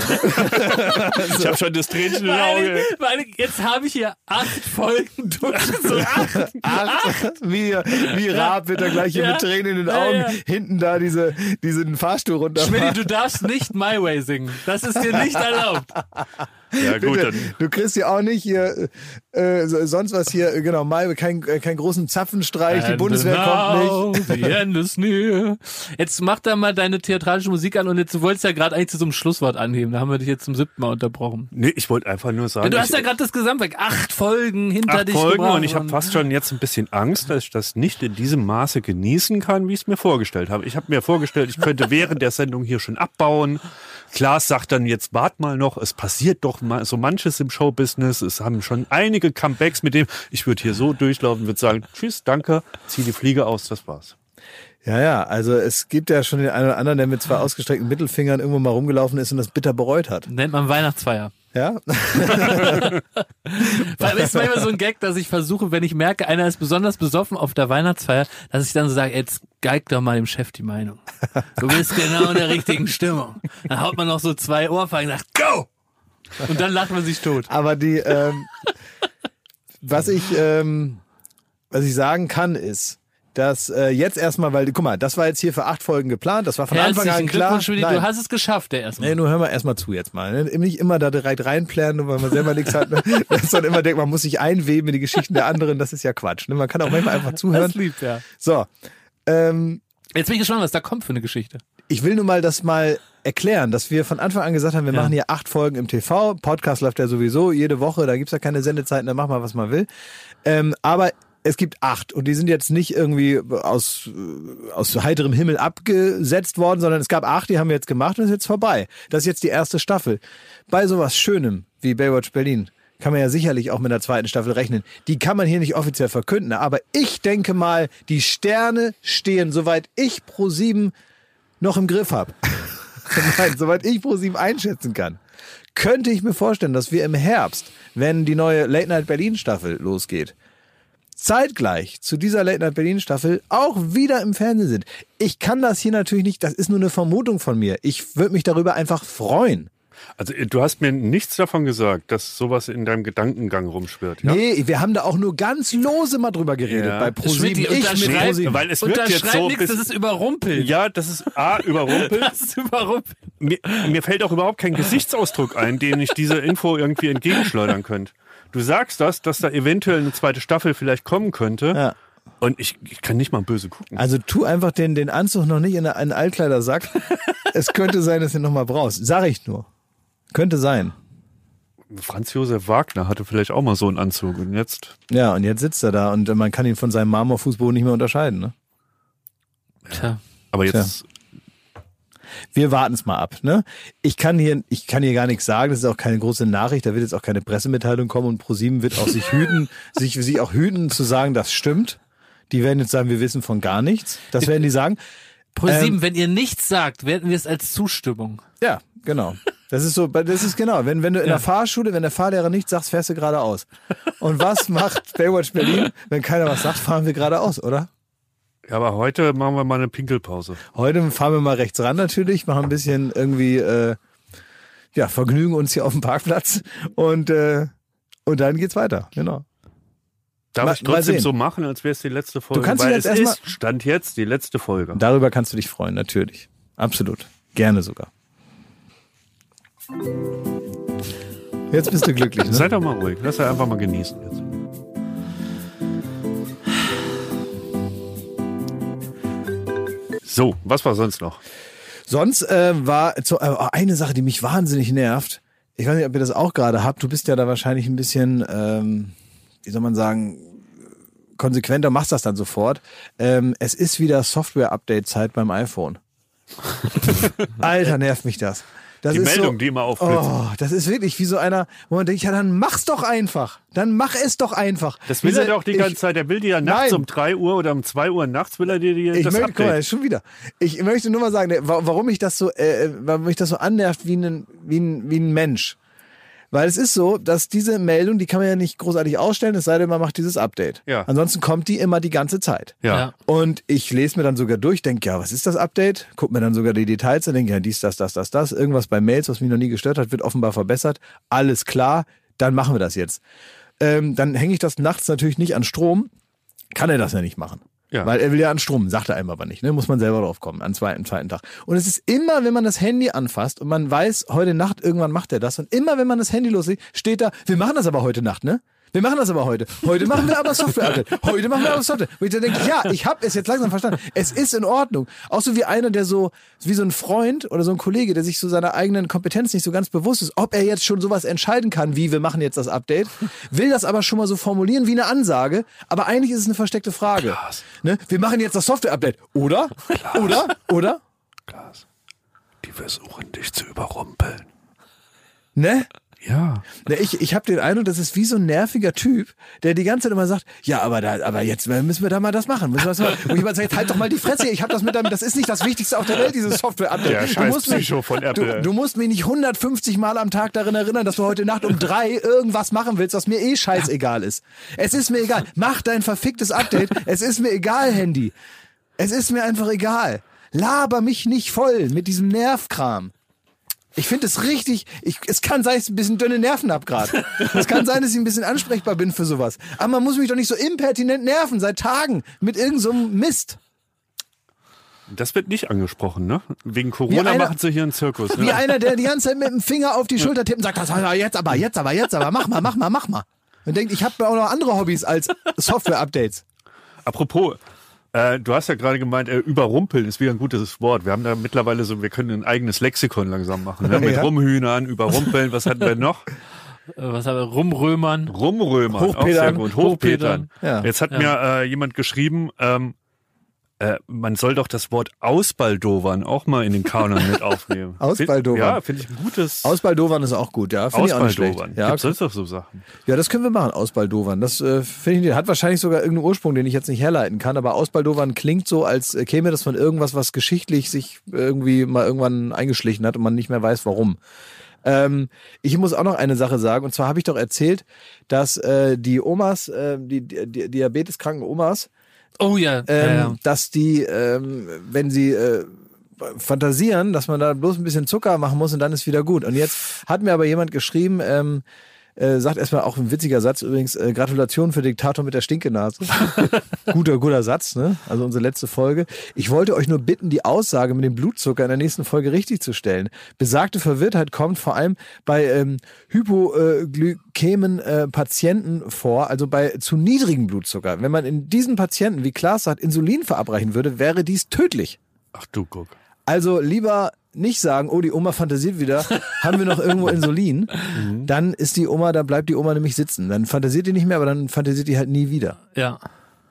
Ich habe schon das Tränchen im allen Auge. Dingen, Jetzt habe ich hier acht Folgen durchgezogen. Acht. Ach, wie, wie Raab wird da gleich hier Ja. mit Tränen in den Ja, Augen ja. hinten da diese, diesen Fahrstuhl runter. Schmidti, du darfst nicht My Way singen. Das ist dir nicht erlaubt. Ja gut, dann Du kriegst ja auch nicht hier äh, so- sonst was hier, äh, genau, mal kein, äh, keinen großen Zapfenstreich, die And Bundeswehr now kommt nicht. The end is near. Jetzt mach da mal deine theatralische Musik an und jetzt du wolltest ja gerade eigentlich zu so einem Schlusswort anheben. Da haben wir dich jetzt zum siebten Mal unterbrochen. Nee, ich wollte einfach nur sagen, Du hast ich, ja gerade das Gesamtwerk. Acht Folgen hinter acht dich Folgen gebracht und ich habe fast schon jetzt ein bisschen Angst, dass ich das nicht in diesem Maße genießen kann, wie ich es mir vorgestellt habe. Ich habe mir vorgestellt, ich könnte während der Sendung hier schon abbauen. Klaas sagt dann jetzt, wart mal noch, es passiert doch so manches im Showbusiness. Es haben schon einige Comebacks mit dem, ich würde hier so durchlaufen, würde sagen, tschüss, danke, zieh die Fliege aus, das war's. Ja, ja, also es gibt ja schon den einen oder anderen, der mit zwei ausgestreckten Mittelfingern irgendwo mal rumgelaufen ist und das bitter bereut hat. Nennt man Weihnachtsfeier. Ja? Weil es ist manchmal so ein Gag, dass ich versuche, wenn ich merke, einer ist besonders besoffen auf der Weihnachtsfeier, dass ich dann so sage, jetzt geig doch mal dem Chef die Meinung. Du bist genau in der richtigen Stimmung. Dann haut man noch so zwei Ohrfeigen und sagt, go! Und dann lacht man sich tot. Aber die, ähm, was ich, ähm, was ich sagen kann, ist, dass äh, jetzt erstmal, weil, guck mal, das war jetzt hier für acht Folgen geplant, das war von Anfang an Herzlichen klar. Nein. du hast es geschafft, der erstmal. Nee, nur hör mal erstmal zu jetzt mal. Ne? Nicht immer da direkt reinplänen, nur weil man selber nichts hat. Ne? Dass man immer denkt, man muss sich einweben in die Geschichten der anderen, das ist ja Quatsch. Ne? Man kann auch manchmal einfach zuhören. Das liebt ja. So, ähm, Jetzt bin ich gespannt, was da kommt für eine Geschichte. Ich will nur mal das mal erklären, dass wir von Anfang an gesagt haben, wir Ja. machen hier acht Folgen im TV. Podcast läuft ja sowieso jede Woche, da gibt's ja keine Sendezeiten, da macht man, was man will. Ähm, aber es gibt acht und die sind jetzt nicht irgendwie aus, äh, aus heiterem Himmel abgesetzt worden, sondern es gab acht, die haben wir jetzt gemacht und ist jetzt vorbei. Das ist jetzt die erste Staffel. Bei sowas Schönem wie Baywatch Berlin kann man ja sicherlich auch mit der zweiten Staffel rechnen. Die kann man hier nicht offiziell verkünden, aber ich denke mal, die Sterne stehen, soweit ich pro sieben noch im Griff habe. Nein, soweit ich pro sieben einschätzen kann, könnte ich mir vorstellen, dass wir im Herbst, wenn die neue Late Night Berlin Staffel losgeht, zeitgleich zu dieser Late Night Berlin Staffel auch wieder im Fernsehen sind. Ich kann das hier natürlich nicht, das ist nur eine Vermutung von mir. Ich würde mich darüber einfach freuen. Also äh, du hast mir nichts davon gesagt, dass sowas in deinem Gedankengang rumschwirrt. Ja? Nee, wir haben da auch nur ganz lose mal drüber geredet Ja. bei ProSieben. Ich mit ProSieben. Weil es wird jetzt so nichts, das ist überrumpelt. Ja, das ist A, überrumpelt. Das ist überrumpelt. mir, mir fällt auch überhaupt kein Gesichtsausdruck ein, dem ich diese Info irgendwie entgegenschleudern könnte. Du sagst das, dass da eventuell eine zweite Staffel vielleicht kommen könnte. Ja. Und ich, ich kann nicht mal böse gucken. Also tu einfach den, den Anzug noch nicht in einen Altkleidersack es könnte sein, dass du ihn nochmal brauchst. Sag ich nur. Könnte sein. Franz Josef Wagner hatte vielleicht auch mal so einen Anzug und jetzt. Ja, und jetzt sitzt er da und man kann ihn von seinem Marmorfußboden nicht mehr unterscheiden. Ne? Tja. Aber jetzt. Wir warten es mal ab. Ne? Ich kann hier, ich kann hier gar nichts sagen. Das ist auch keine große Nachricht. Da wird jetzt auch keine Pressemitteilung kommen und ProSieben wird auch sich hüten, sich, sich auch hüten zu sagen, das stimmt. Die werden jetzt sagen, wir wissen von gar nichts. Das werden die sagen. ProSieben, Ähm, wenn ihr nichts sagt, werten wir es als Zustimmung. Ja, genau. Das ist so, das ist genau. Wenn, wenn du in der Fahrschule, wenn der Fahrlehrer nichts sagt, fährst du geradeaus. Und was macht Baywatch Berlin? Wenn keiner was sagt, fahren wir geradeaus, oder? Ja, aber heute machen wir mal eine Pinkelpause. Heute fahren wir mal rechts ran natürlich, machen ein bisschen irgendwie, äh, ja, vergnügen uns hier auf dem Parkplatz und, äh, und dann geht's weiter. Genau. Darf Mal- ich trotzdem so machen, als wäre es die letzte Folge? kannst Weil es jetzt erst ist, Stand jetzt, die letzte Folge. Darüber kannst du dich freuen, natürlich. Absolut. Gerne sogar. Jetzt bist du glücklich, ne? Seid doch mal ruhig. Lass er einfach mal genießen jetzt. So, was war sonst noch? Sonst äh, war so, äh, eine Sache, die mich wahnsinnig nervt. Ich weiß nicht, ob ihr das auch gerade habt. Du bist ja da wahrscheinlich ein bisschen, ähm, wie soll man sagen, konsequenter, machst das dann sofort. Ähm, es ist wieder Software-Update-Zeit beim iPhone. Alter, nervt mich das. Das Die ist Meldung, so, die immer aufblitzt. Oh, das ist wirklich wie so einer, wo man denkt, ja, dann mach's doch einfach. Dann mach es doch einfach. Das will Diese- er doch die ich- ganze Zeit. Er will dir ja nachts Nein. um 3 Uhr oder um 2 Uhr nachts will er dir die, Ich das möchte, guck mal, Update. schon wieder. Ich möchte nur mal sagen, wa- warum mich das so, äh, warum mich das so annervt wie ein, wie ein, wie ein Mensch. Weil es ist so, dass diese Meldung, die kann man ja nicht großartig ausstellen, es sei denn, man macht dieses Update. Ja. Ansonsten kommt die immer die ganze Zeit. Ja. Ja. Und ich lese mir dann sogar durch, denke, ja, was ist das Update? Guck mir dann sogar die Details an, denke, ja, dies, das, das, das, das. Irgendwas bei Mails, was mich noch nie gestört hat, wird offenbar verbessert. Alles klar, dann machen wir das jetzt. Ähm, dann hänge ich das nachts natürlich nicht an Strom. Kann er das ja nicht machen. Ja. Weil er will ja an Strom, sagt er einem aber nicht. Ne? Muss man selber drauf kommen, am zweiten, zweiten Tag. Und es ist immer, wenn man das Handy anfasst und man weiß, heute Nacht irgendwann macht er das. Und immer, wenn man das Handy loslegt, steht da, wir machen das aber heute Nacht, ne? Wir machen das aber heute. Heute machen wir aber Software-Update. Heute machen wir aber Software. Wo ich dann denke, ja, ich habe es jetzt langsam verstanden. Es ist in Ordnung. Auch so wie einer, der so, wie so ein Freund oder so ein Kollege, der sich so seiner eigenen Kompetenz nicht so ganz bewusst ist, ob er jetzt schon sowas entscheiden kann, wie wir machen jetzt das Update, will das aber schon mal so formulieren wie eine Ansage, aber eigentlich ist es eine versteckte Frage. Ne? Wir machen jetzt das Software-Update. Oder? Oder? Oder? Klaas, die versuchen dich zu überrumpeln. Ne? Ja. Ne, ich ich habe den Eindruck, das ist wie so ein nerviger Typ, der die ganze Zeit immer sagt, ja, aber da, aber jetzt müssen wir da mal das machen. Müssen wir das mal. Und jemand sagt, halt doch mal die Fresse, ich habe das mit damit, das ist nicht das Wichtigste auf der Welt, dieses Software-Update. Der Du musst mich- von Apple. Du, du musst mich nicht 150 Mal am Tag darin erinnern, dass du heute Nacht um drei irgendwas machen willst, was mir eh scheißegal ist. Es ist mir egal. Mach dein verficktes Update. Es ist mir egal, Handy. Es ist mir einfach egal. Laber mich nicht voll mit diesem Nervkram. Ich finde es richtig, ich, es kann sein, dass ich ein bisschen dünne Nerven hab gerade. Es kann sein, dass ich ein bisschen ansprechbar bin für sowas. Aber man muss mich doch nicht so impertinent nerven seit Tagen mit irgendeinem so Mist. Das wird nicht angesprochen, ne? Wegen Wie Corona einer- machen sie hier einen Zirkus. Wie Ne? einer, der die ganze Zeit mit dem Finger auf die Schulter tippt und sagt, das jetzt aber, jetzt aber, jetzt aber, mach mal, mach mal, mach mal. Und denkt, ich habe auch noch andere Hobbys als Software-Updates. Apropos, äh, du hast ja gerade gemeint, äh, überrumpeln ist wieder ein gutes Wort. Wir haben da mittlerweile so, wir können ein eigenes Lexikon langsam machen. Ne? Mit Ja. Rumhühnern, überrumpeln, was hatten wir noch? Äh, Was haben wir? Rumrömern. Rumrömern, auch Hochpedern. sehr gut. Hochpetern. Hochpetern. Ja. Jetzt hat mir äh, jemand geschrieben, ähm, äh, man soll doch das Wort Ausbaldowern auch mal in den Kanon mit aufnehmen. Ausbaldowern. Ja, finde ich ein gutes Ausbaldowern ist auch gut, ja. Finde ich auch nicht schlecht. Ja, Gibt's sonst noch so Sachen? Ja, das können wir machen, Ausbaldowern. Das äh, finde ich, hat wahrscheinlich sogar irgendeinen Ursprung, den ich jetzt nicht herleiten kann. Aber Ausbaldowern klingt so, als käme das von irgendwas, was geschichtlich sich irgendwie mal irgendwann eingeschlichen hat und man nicht mehr weiß, warum. Ähm, ich muss auch noch eine Sache sagen. Und zwar habe ich doch erzählt, dass äh, die Omas, äh, die, die, die diabeteskranken Omas, Oh ja. ähm, ja, ja. dass die, ähm, wenn sie äh, fantasieren, dass man da bloß ein bisschen Zucker machen muss und dann ist wieder gut. Und jetzt hat mir aber jemand geschrieben, ähm, äh, sagt erstmal auch ein witziger Satz übrigens, äh, Gratulation für Diktator mit der Stinkenase. guter, guter Satz, ne? Also unsere letzte Folge. Ich wollte euch nur bitten, die Aussage mit dem Blutzucker in der nächsten Folge richtig zu stellen. Besagte Verwirrtheit kommt vor allem bei ähm, hypoglykämen äh, Patienten vor, also bei zu niedrigem Blutzucker. Wenn man in diesen Patienten, wie Klaas sagt, Insulin verabreichen würde, wäre dies tödlich. Ach du guck. Also lieber nicht sagen, oh, die Oma fantasiert wieder, haben wir noch irgendwo Insulin, dann ist die Oma, da bleibt die Oma nämlich sitzen. Dann fantasiert die nicht mehr, aber dann fantasiert die halt nie wieder. Ja.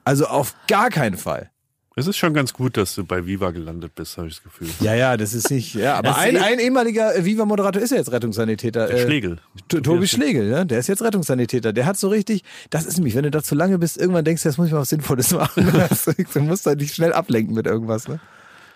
Also auf gar keinen Fall. Es ist schon ganz gut, dass du bei Viva gelandet bist, habe ich das Gefühl. Ja, ja, das ist nicht. Ja, aber Das ein, ein ehemaliger äh, Viva-Moderator ist ja jetzt Rettungssanitäter. Der äh, Schlegel. T- Tobi Schlegel, ne? der ist jetzt Rettungssanitäter. Der hat so richtig, das ist nämlich, wenn du da zu lange bist, irgendwann denkst du, jetzt muss ich mal was Sinnvolles machen. du musst halt dich schnell ablenken mit irgendwas. Ne?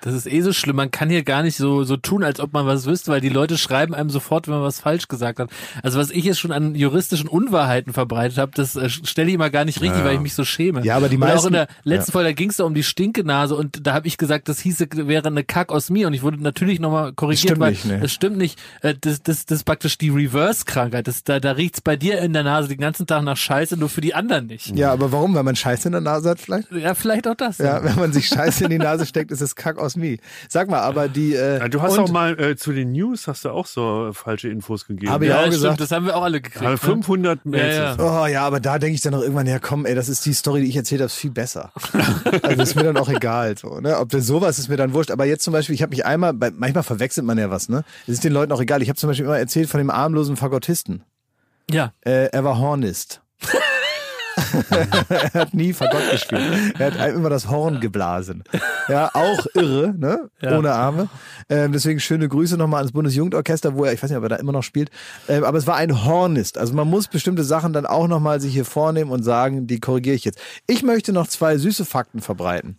Das ist eh so schlimm. Man kann hier gar nicht so, so tun, als ob man was wüsste, weil die Leute schreiben einem sofort, wenn man was falsch gesagt hat. Also was ich jetzt schon an juristischen Unwahrheiten verbreitet habe, das äh, stelle ich immer gar nicht richtig, Ja. weil ich mich so schäme. Ja, aber die Und auch meisten- in der letzten ja. Folge, da ging es da um die Stinkenase und da habe ich gesagt, das hieße, wäre eine Kackosmie und ich wurde natürlich nochmal korrigiert, stimmt weil nicht, ne. das stimmt nicht. Äh, Das, das, das ist praktisch die Reverse-Krankheit. Das, da, da riecht's bei dir in der Nase den ganzen Tag nach Scheiße, nur für die anderen nicht. Ja, aber warum? Weil man Scheiße in der Nase hat vielleicht? Ja, vielleicht auch das. Ja, wenn man sich Scheiße in die Nase steckt, ist es Kack aus mir. Sag mal, aber die. Äh, Ja, Du hast auch mal äh, zu den News hast du auch so falsche Infos gegeben. Hab ich Ja, auch stimmt, gesagt. das haben wir auch alle gekriegt. Ne? 500 Mails. Ja, ja. Oh ja, aber da denke ich dann noch irgendwann, ja komm, ey, das ist die Story, die ich erzählt habe, ist viel besser. also ist mir dann auch egal, so, ne? Ob das sowas ist mir dann wurscht. Aber jetzt zum Beispiel, ich habe mich einmal, bei, manchmal verwechselt man ja was, ne? Es ist den Leuten auch egal. Ich habe zum Beispiel immer erzählt von dem armlosen Fagottisten. Ja. Äh, er war Hornist. er hat nie Fagott gespielt. Er hat immer das Horn geblasen. Ja, auch irre, ne? Ja. Ohne Arme. Ähm, deswegen schöne Grüße nochmal ans Bundesjugendorchester, wo er, ich weiß nicht, ob er da immer noch spielt. Ähm, aber es war ein Hornist. Also man muss bestimmte Sachen dann auch nochmal sich hier vornehmen und sagen, die korrigiere ich jetzt. Ich möchte noch zwei süße Fakten verbreiten.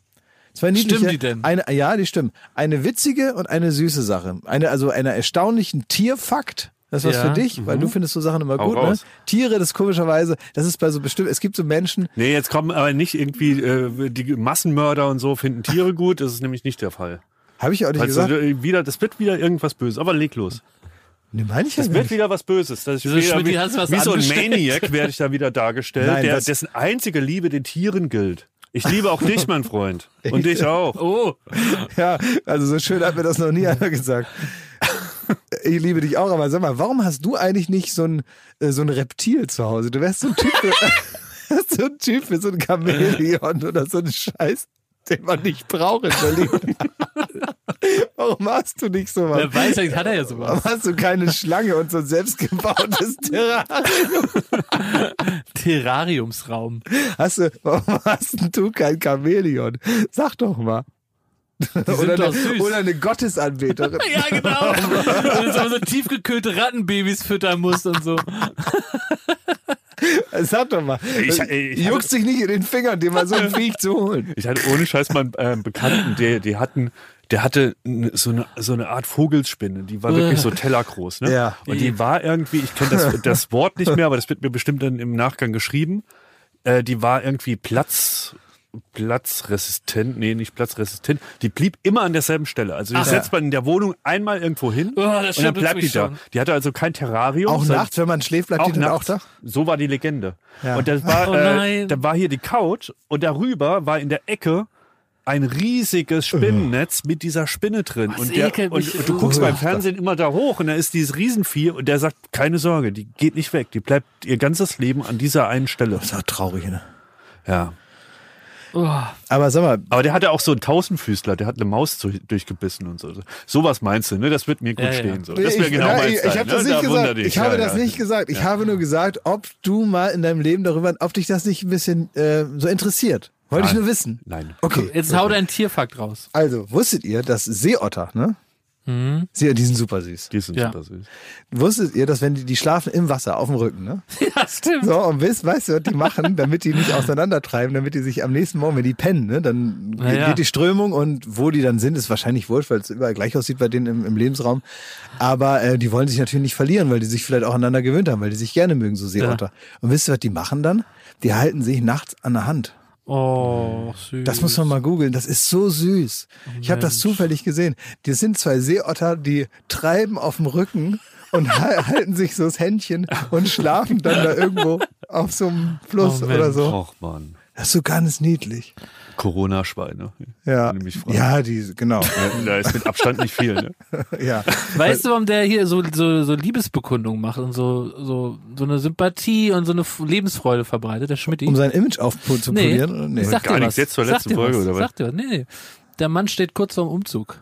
Zwei niedliche, Stimmen die denn? Eine, ja, die stimmen. Eine witzige und eine süße Sache. Eine, also einer erstaunlichen Tierfakt. Das ist was Ja. für dich, weil du findest so Sachen immer Hau gut, ne? raus. Tiere, das komischerweise, das ist bei so bestimmt, es gibt so Menschen, Nee, jetzt kommen aber nicht irgendwie äh, die Massenmörder und so finden Tiere gut. Das ist nämlich nicht der Fall. habe ich auch nicht Also gesagt. äh, wieder, das wird wieder irgendwas Böses. Aber leg los. Nee, meine ich ja Es wird nicht. wieder was Böses. Das ist Wieso, wieder wie, was wie so ein? Maniac werde ich da wieder dargestellt, Nein, der, was- dessen einzige Liebe den Tieren gilt. Ich liebe auch dich, mein Freund. Und dich auch. Oh, Ja, also so schön hat mir das noch nie einer gesagt. Ich liebe dich auch, aber sag mal, warum hast du eigentlich nicht so ein, äh, so ein Reptil zu Hause? Du wärst so ein Typ für, so ein Typ für so ein Chamäleon oder so ein Scheiß, den man nicht braucht in Berlin. Warum hast du nicht sowas? wer weiß, hat er ja sowas. Warum hast du keine Schlange und so ein selbstgebautes Terrarium? Terrariumsraum. Hast du, warum hast du kein Chamäleon? Sag doch mal. Oder, eine, oder eine Gottesanbeterin. Ja, genau. Wenn du so, so tiefgekühlte Rattenbabys füttern musst und so. Sag doch mal. Ich- ich- Juckst dich nicht in den Fingern, dir mal so ein Viech zu holen. Ich hatte ohne Scheiß mal einen äh, Bekannten, der, die hatten, der hatte so eine, so eine Art Vogelspinne, die war wirklich so tellergroß, ne? Ja. Und die war irgendwie, ich kenne das, das Wort nicht mehr, aber das wird mir bestimmt dann im Nachgang geschrieben. Äh, die war irgendwie Platz, platzresistent, nee, nicht platzresistent. Die blieb immer an derselben Stelle. Also die Ach. setzt man in der Wohnung einmal irgendwo hin Oh, das und dann bleibt die da. Die hatte also kein Terrarium. Auch nachts, wenn man schläft, bleibt auch die dann auch nachts. da? So war die Legende. Ja. Und das war, Oh äh, da war hier die Couch und darüber war in der Ecke ein riesiges Spinnennetz mit dieser Spinne drin. Was und, der, ekelt und, mich. und du guckst beim Fernsehen immer da hoch und da ist dieses Riesenvieh und der sagt, keine Sorge, die geht nicht weg. Die bleibt ihr ganzes Leben an dieser einen Stelle. Das ist auch traurig, ne? Ja. Oh, Aber sag mal, Aber der hatte auch so einen Tausendfüßler, der hat eine Maus zu, durchgebissen und so. Sowas meinst du, ne? Das wird mir gut Ja, ja. stehen. So. Das wäre ich, genau nein, mein ich, Style, ich habe ne? das nicht Da gesagt. dich. Ich habe Ja, das ja. nicht gesagt. Ich habe nur gesagt, ob du mal in deinem Leben darüber, ob dich das nicht ein bisschen äh, so interessiert. Wollte ich Nein. nur wissen. Nein. Okay. jetzt hau dein Tierfakt raus. Also, wusstet ihr, dass Seeotter, ne? Mhm. Sie, die sind super süß. Die sind Ja. super süß. Wusstet ihr, dass wenn die, die schlafen im Wasser auf dem Rücken, ne? Ja, stimmt. So, und wisst, weißt du, was die machen, damit die nicht auseinandertreiben, damit die sich am nächsten Morgen, wenn die pennen, ne, dann Na geht, ja. geht die Strömung und wo die dann sind, ist wahrscheinlich wurscht, weil es überall gleich aussieht bei denen im, im Lebensraum. Aber äh, die wollen sich natürlich nicht verlieren, weil die sich vielleicht auch aneinander gewöhnt haben, weil die sich gerne mögen, so Seeotter. Und wisst ihr, was die machen dann? Die halten sich nachts an der Hand. Oh, süß. Das muss man mal googeln. Das ist so süß. Ich habe das zufällig gesehen. Die sind zwei Seeotter, die treiben auf dem Rücken und ha- halten sich so das Händchen und schlafen dann da irgendwo auf so einem Fluss Oh, oder so. Och man. Das ist so ganz niedlich. Corona-Schweine. Ja, ja, die genau. Da ist mit Abstand nicht viel, ne? ja, Weißt du, warum der hier so, so, so Liebesbekundungen macht und so, so, so eine Sympathie und so eine Lebensfreude verbreitet, der Schmidt? um sein Image aufzupolieren. Nee. ich sag Gar dir nichts jetzt zur Sag letzten dir Folge, was. oder was? Sag dir was. Nee, nee. Der Mann steht kurz vorm Umzug.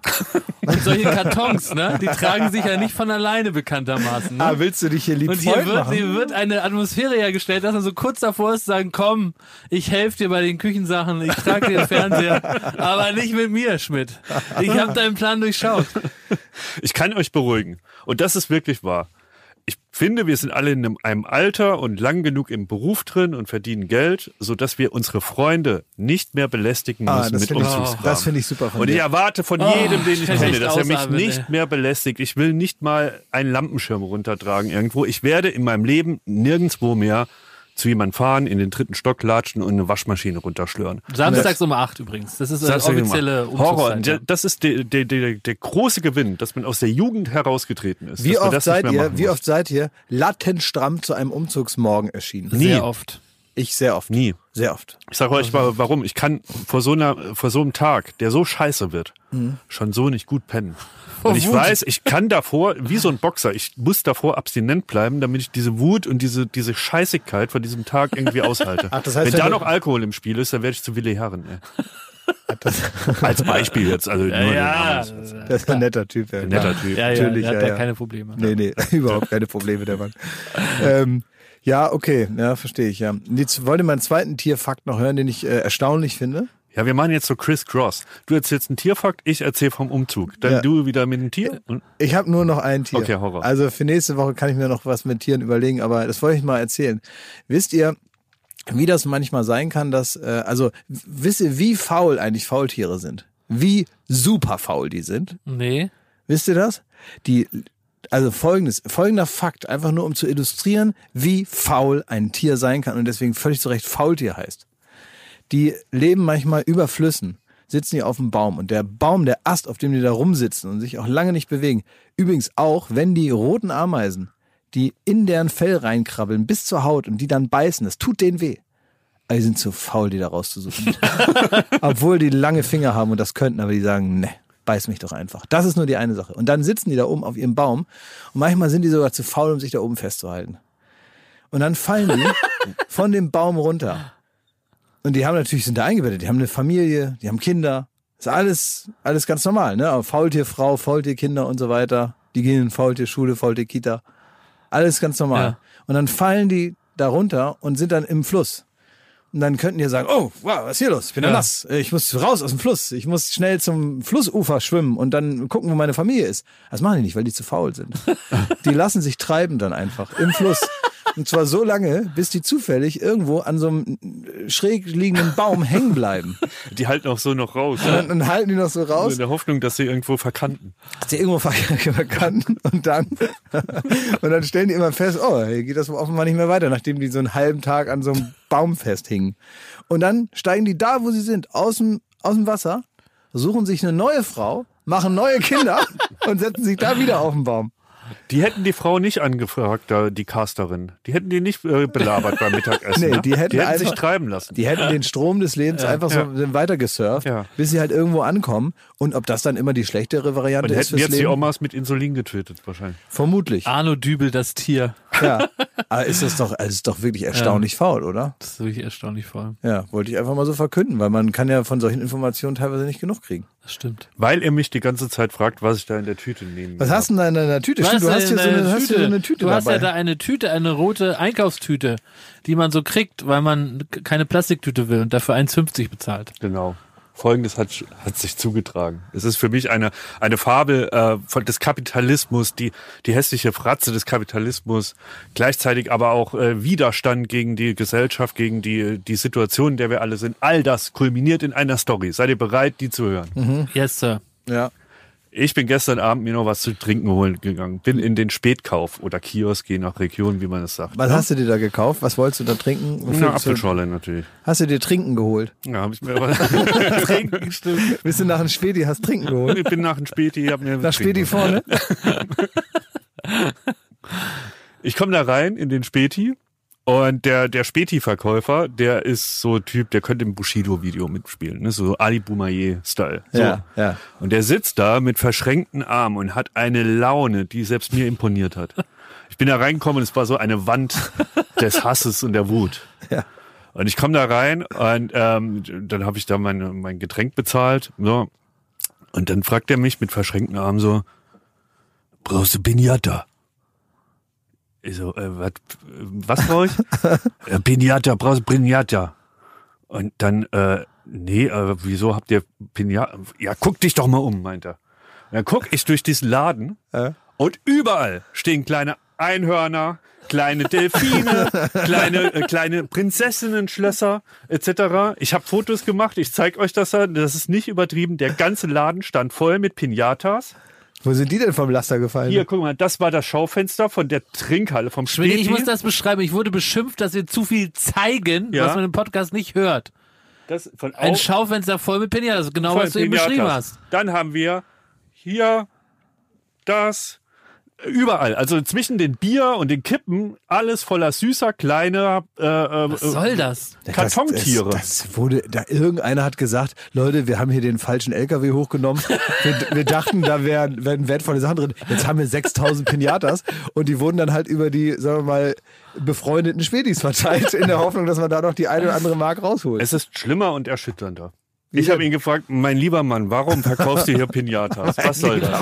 Und solche Kartons, ne, die tragen sich ja nicht von alleine bekanntermaßen. Ne? Ah, willst du dich hier lieb Und hier wird, machen? hier wird eine Atmosphäre hergestellt, dass man so kurz davor ist, zu sagen, komm, ich helfe dir bei den Küchensachen, ich trage dir den Fernseher, aber nicht mit mir, Schmidt. Ich habe deinen Plan durchschaut. Ich kann euch beruhigen. Und das ist wirklich wahr. Ich finde, wir sind alle in einem, einem Alter und lang genug im Beruf drin und verdienen Geld, so dass wir unsere Freunde nicht mehr belästigen Ah, müssen das mit finde ich, Umzugskram. das finde ich super von Und ich erwarte von Oh, jedem, den ich kann kenne, dass er mich ausatmen, nicht ey. mehr belästigt. Ich will nicht mal einen Lampenschirm runtertragen irgendwo. Ich werde in meinem Leben nirgendwo mehr zu jemandem fahren, in den dritten Stock latschen und eine Waschmaschine runterschlören. Samstags um acht übrigens. Das ist das Das ist offizielle Horror. Der- Das ist der, der, der, der große Gewinn, dass man aus der Jugend herausgetreten ist. Wie dass man oft das seid nicht mehr ihr, wie oft seid ihr latentstramm zu einem Umzugsmorgen erschienen? Nie. Sehr oft. Ich sehr oft. Nie. Sehr oft. Ich sage euch mal, warum. Ich kann vor so einer, vor so einem Tag, der so scheiße wird, schon so nicht gut pennen. Und ich Wut. weiß, ich kann davor, wie so ein Boxer, ich muss davor abstinent bleiben, damit ich diese Wut und diese, diese Scheißigkeit von diesem Tag irgendwie aushalte. Ach, das heißt, wenn wenn da noch Alkohol im Spiel ist, dann werde ich zu Willi Herren. Ey. Als Beispiel jetzt. Also Ja, Namen. Das ist ein netter Typ. Ja. Netter Typ. ja, ja, Natürlich, der hat ja, da ja. keine Probleme. Nee, nee, überhaupt keine Probleme, der Mann. ähm, ja, okay, ja, verstehe ich, ja. Und Jetzt wollte meinen zweiten Tierfakt noch hören, den ich äh, erstaunlich finde. Ja, wir machen jetzt so Criss Cross. Du erzählst einen Tierfakt, ich erzähle vom Umzug. Dann Ja. du wieder mit dem Tier. Und Ich habe nur noch ein Tier. Okay, Horror. Also für nächste Woche kann ich mir noch was mit Tieren überlegen, aber das wollte ich mal erzählen. Wisst ihr, wie das manchmal sein kann, dass, äh, also wisst ihr, wie faul eigentlich Faultiere sind? Wie super faul die sind? Nee. Wisst ihr das? Die, also folgendes, folgender Fakt, einfach nur um zu illustrieren, wie faul ein Tier sein kann und deswegen völlig zu Recht Faultier heißt. Die leben manchmal über Flüssen, sitzen die auf dem Baum und der Baum, der Ast, auf dem die da rumsitzen und sich auch lange nicht bewegen. Übrigens auch, wenn die roten Ameisen, die in deren Fell reinkrabbeln bis zur Haut und die dann beißen, das tut denen weh. Aber die sind zu faul, die da rauszusuchen. Obwohl die lange Finger haben und das könnten, aber die sagen, ne, beiß mich doch einfach. Das ist nur die eine Sache. Und dann sitzen die da oben auf ihrem Baum und manchmal sind die sogar zu faul, um sich da oben festzuhalten. Und dann fallen die von dem Baum runter. Und die haben natürlich, sind da eingebettet, die haben eine Familie, die haben Kinder. Ist alles, alles ganz normal, ne? Faultierfrau, Faultierkinder und so weiter. Die gehen in Faultierschule, Faultierkita. Alles ganz normal. Ja. Und dann fallen die da runter und sind dann im Fluss. Und dann könnten die sagen, oh, wow, was ist hier los? Ich bin ja nass. Ich muss raus aus dem Fluss. Ich muss schnell zum Flussufer schwimmen und dann gucken, wo meine Familie ist. Das machen die nicht, weil die zu faul sind. Die lassen sich treiben dann einfach im Fluss. Und zwar so lange, bis die zufällig irgendwo an so einem schräg liegenden Baum hängen bleiben. die halten auch so noch raus. Und dann, dann halten die noch so raus in der Hoffnung, dass sie irgendwo verkanten. dass die irgendwo ver- verkanten und dann und dann stellen die immer fest, oh, hier geht das offenbar nicht mehr weiter, nachdem die so einen halben Tag an so einem Baum festhingen. Und dann steigen die da, wo sie sind, aus dem, aus dem Wasser, suchen sich eine neue Frau, machen neue Kinder und setzen sich da wieder auf den Baum. Die hätten die Frau nicht angefragt, da, die Casterin. Die hätten die nicht äh, belabert beim Mittagessen. Nee, ne? die hätten die hätten einfach- sich treiben lassen. Die hätten den Strom des Lebens einfach so weiter gesurft, Ja. bis sie halt irgendwo ankommen. Und ob das dann immer die schlechtere Variante Und ist hätten fürs jetzt die Leben? Omas mit Insulin getötet, wahrscheinlich. Vermutlich. Arno Dübel, das Tier. Ja. Aber ist das doch, also ist doch wirklich erstaunlich faul, oder? Das ist wirklich erstaunlich voll. Ja, wollte ich einfach mal so verkünden, weil man kann ja von solchen Informationen teilweise nicht genug kriegen. Das stimmt. Weil ihr mich die ganze Zeit fragt, was ich da in der Tüte nehme. Was hast du denn da in deiner Tüte? Stimmt, du hast hier so eine, hast hier so eine Tüte du hast dabei. ja da eine Tüte, eine rote Einkaufstüte, die man so kriegt, weil man keine Plastiktüte will und dafür 1,50 bezahlt. Genau. Folgendes hat, hat sich zugetragen. Es ist für mich eine, eine Fabel äh, von des Kapitalismus, die, die hässliche Fratze des Kapitalismus, gleichzeitig aber auch äh, Widerstand gegen die Gesellschaft, gegen die, die Situation, in der wir alle sind. All das kulminiert in einer Story. Seid ihr bereit, die zu hören? Yes, Sir. ja. Ich bin gestern Abend mir noch was zu trinken holen gegangen. Bin in den Spätkauf oder Kiosk, je nach Region, wie man es sagt. Was hast du dir da gekauft? Was wolltest du da trinken? Eine Wofür- Apfelschorle natürlich. Hast du dir Trinken geholt? Ja, habe ich mir aber trinken stimmt. Bist du nach einem Späti, hast Trinken geholt? Ich bin nach dem Späti, hab mir Nach Späti vorne? Ich komme da rein in den Späti und der, der Späti-Verkäufer, der ist so Typ, der könnte im Bushido-Video mitspielen, ne? so Ali Boumaier-Style. So. Ja, ja. Und der sitzt da mit verschränkten Armen und hat eine Laune, die selbst mir imponiert hat. Ich bin da reingekommen und es war so eine Wand des Hasses und der Wut. Ja. Und ich komme da rein und ähm, dann habe ich da mein, mein Getränk bezahlt. So. Und dann fragt er mich mit verschränkten Armen so, brauchst du Pinata? Ich so, äh, wat, was brauche ich? äh, Pinata, brauchst du Pinata? Und dann, äh, nee, äh, wieso habt ihr Pinata? Ja, guck dich doch mal um, meint er. Dann guck ich durch diesen Laden Äh? und überall stehen kleine Einhörner, kleine Delfine, kleine äh, kleine Prinzessinnen-Schlösser etc. Ich habe Fotos gemacht, ich zeig euch das, das ist nicht übertrieben. Der ganze Laden stand voll mit Pinatas. Wo sind die denn vom Laster gefallen? Hier, guck mal, das war das Schaufenster von der Trinkhalle vom Schmidt, Späti. ich muss das beschreiben. Ich wurde beschimpft, dass wir zu viel zeigen, Ja. was man im Podcast nicht hört. das von Ein au- Schaufenster voll mit Pinatas, genau voll was du eben beschrieben hast. Dann haben wir hier das überall, also zwischen den Bier und den Kippen, alles voller süßer kleiner äh, äh, Was soll das? Das- Kartontiere. Das, das wurde, da irgendeiner hat gesagt, Leute, wir haben hier den falschen LKW hochgenommen. Wir, wir dachten, da wären, wären wertvolle Sachen drin. Jetzt haben wir 6000 Pinatas und die wurden dann halt über die, sagen wir mal, befreundeten Schwedis verteilt, in der Hoffnung, dass man da noch die eine oder andere Mark rausholt. Es ist schlimmer und erschütternder. Ich habe ihn gefragt, mein lieber Mann, warum verkaufst du hier Pinatas? Was soll das?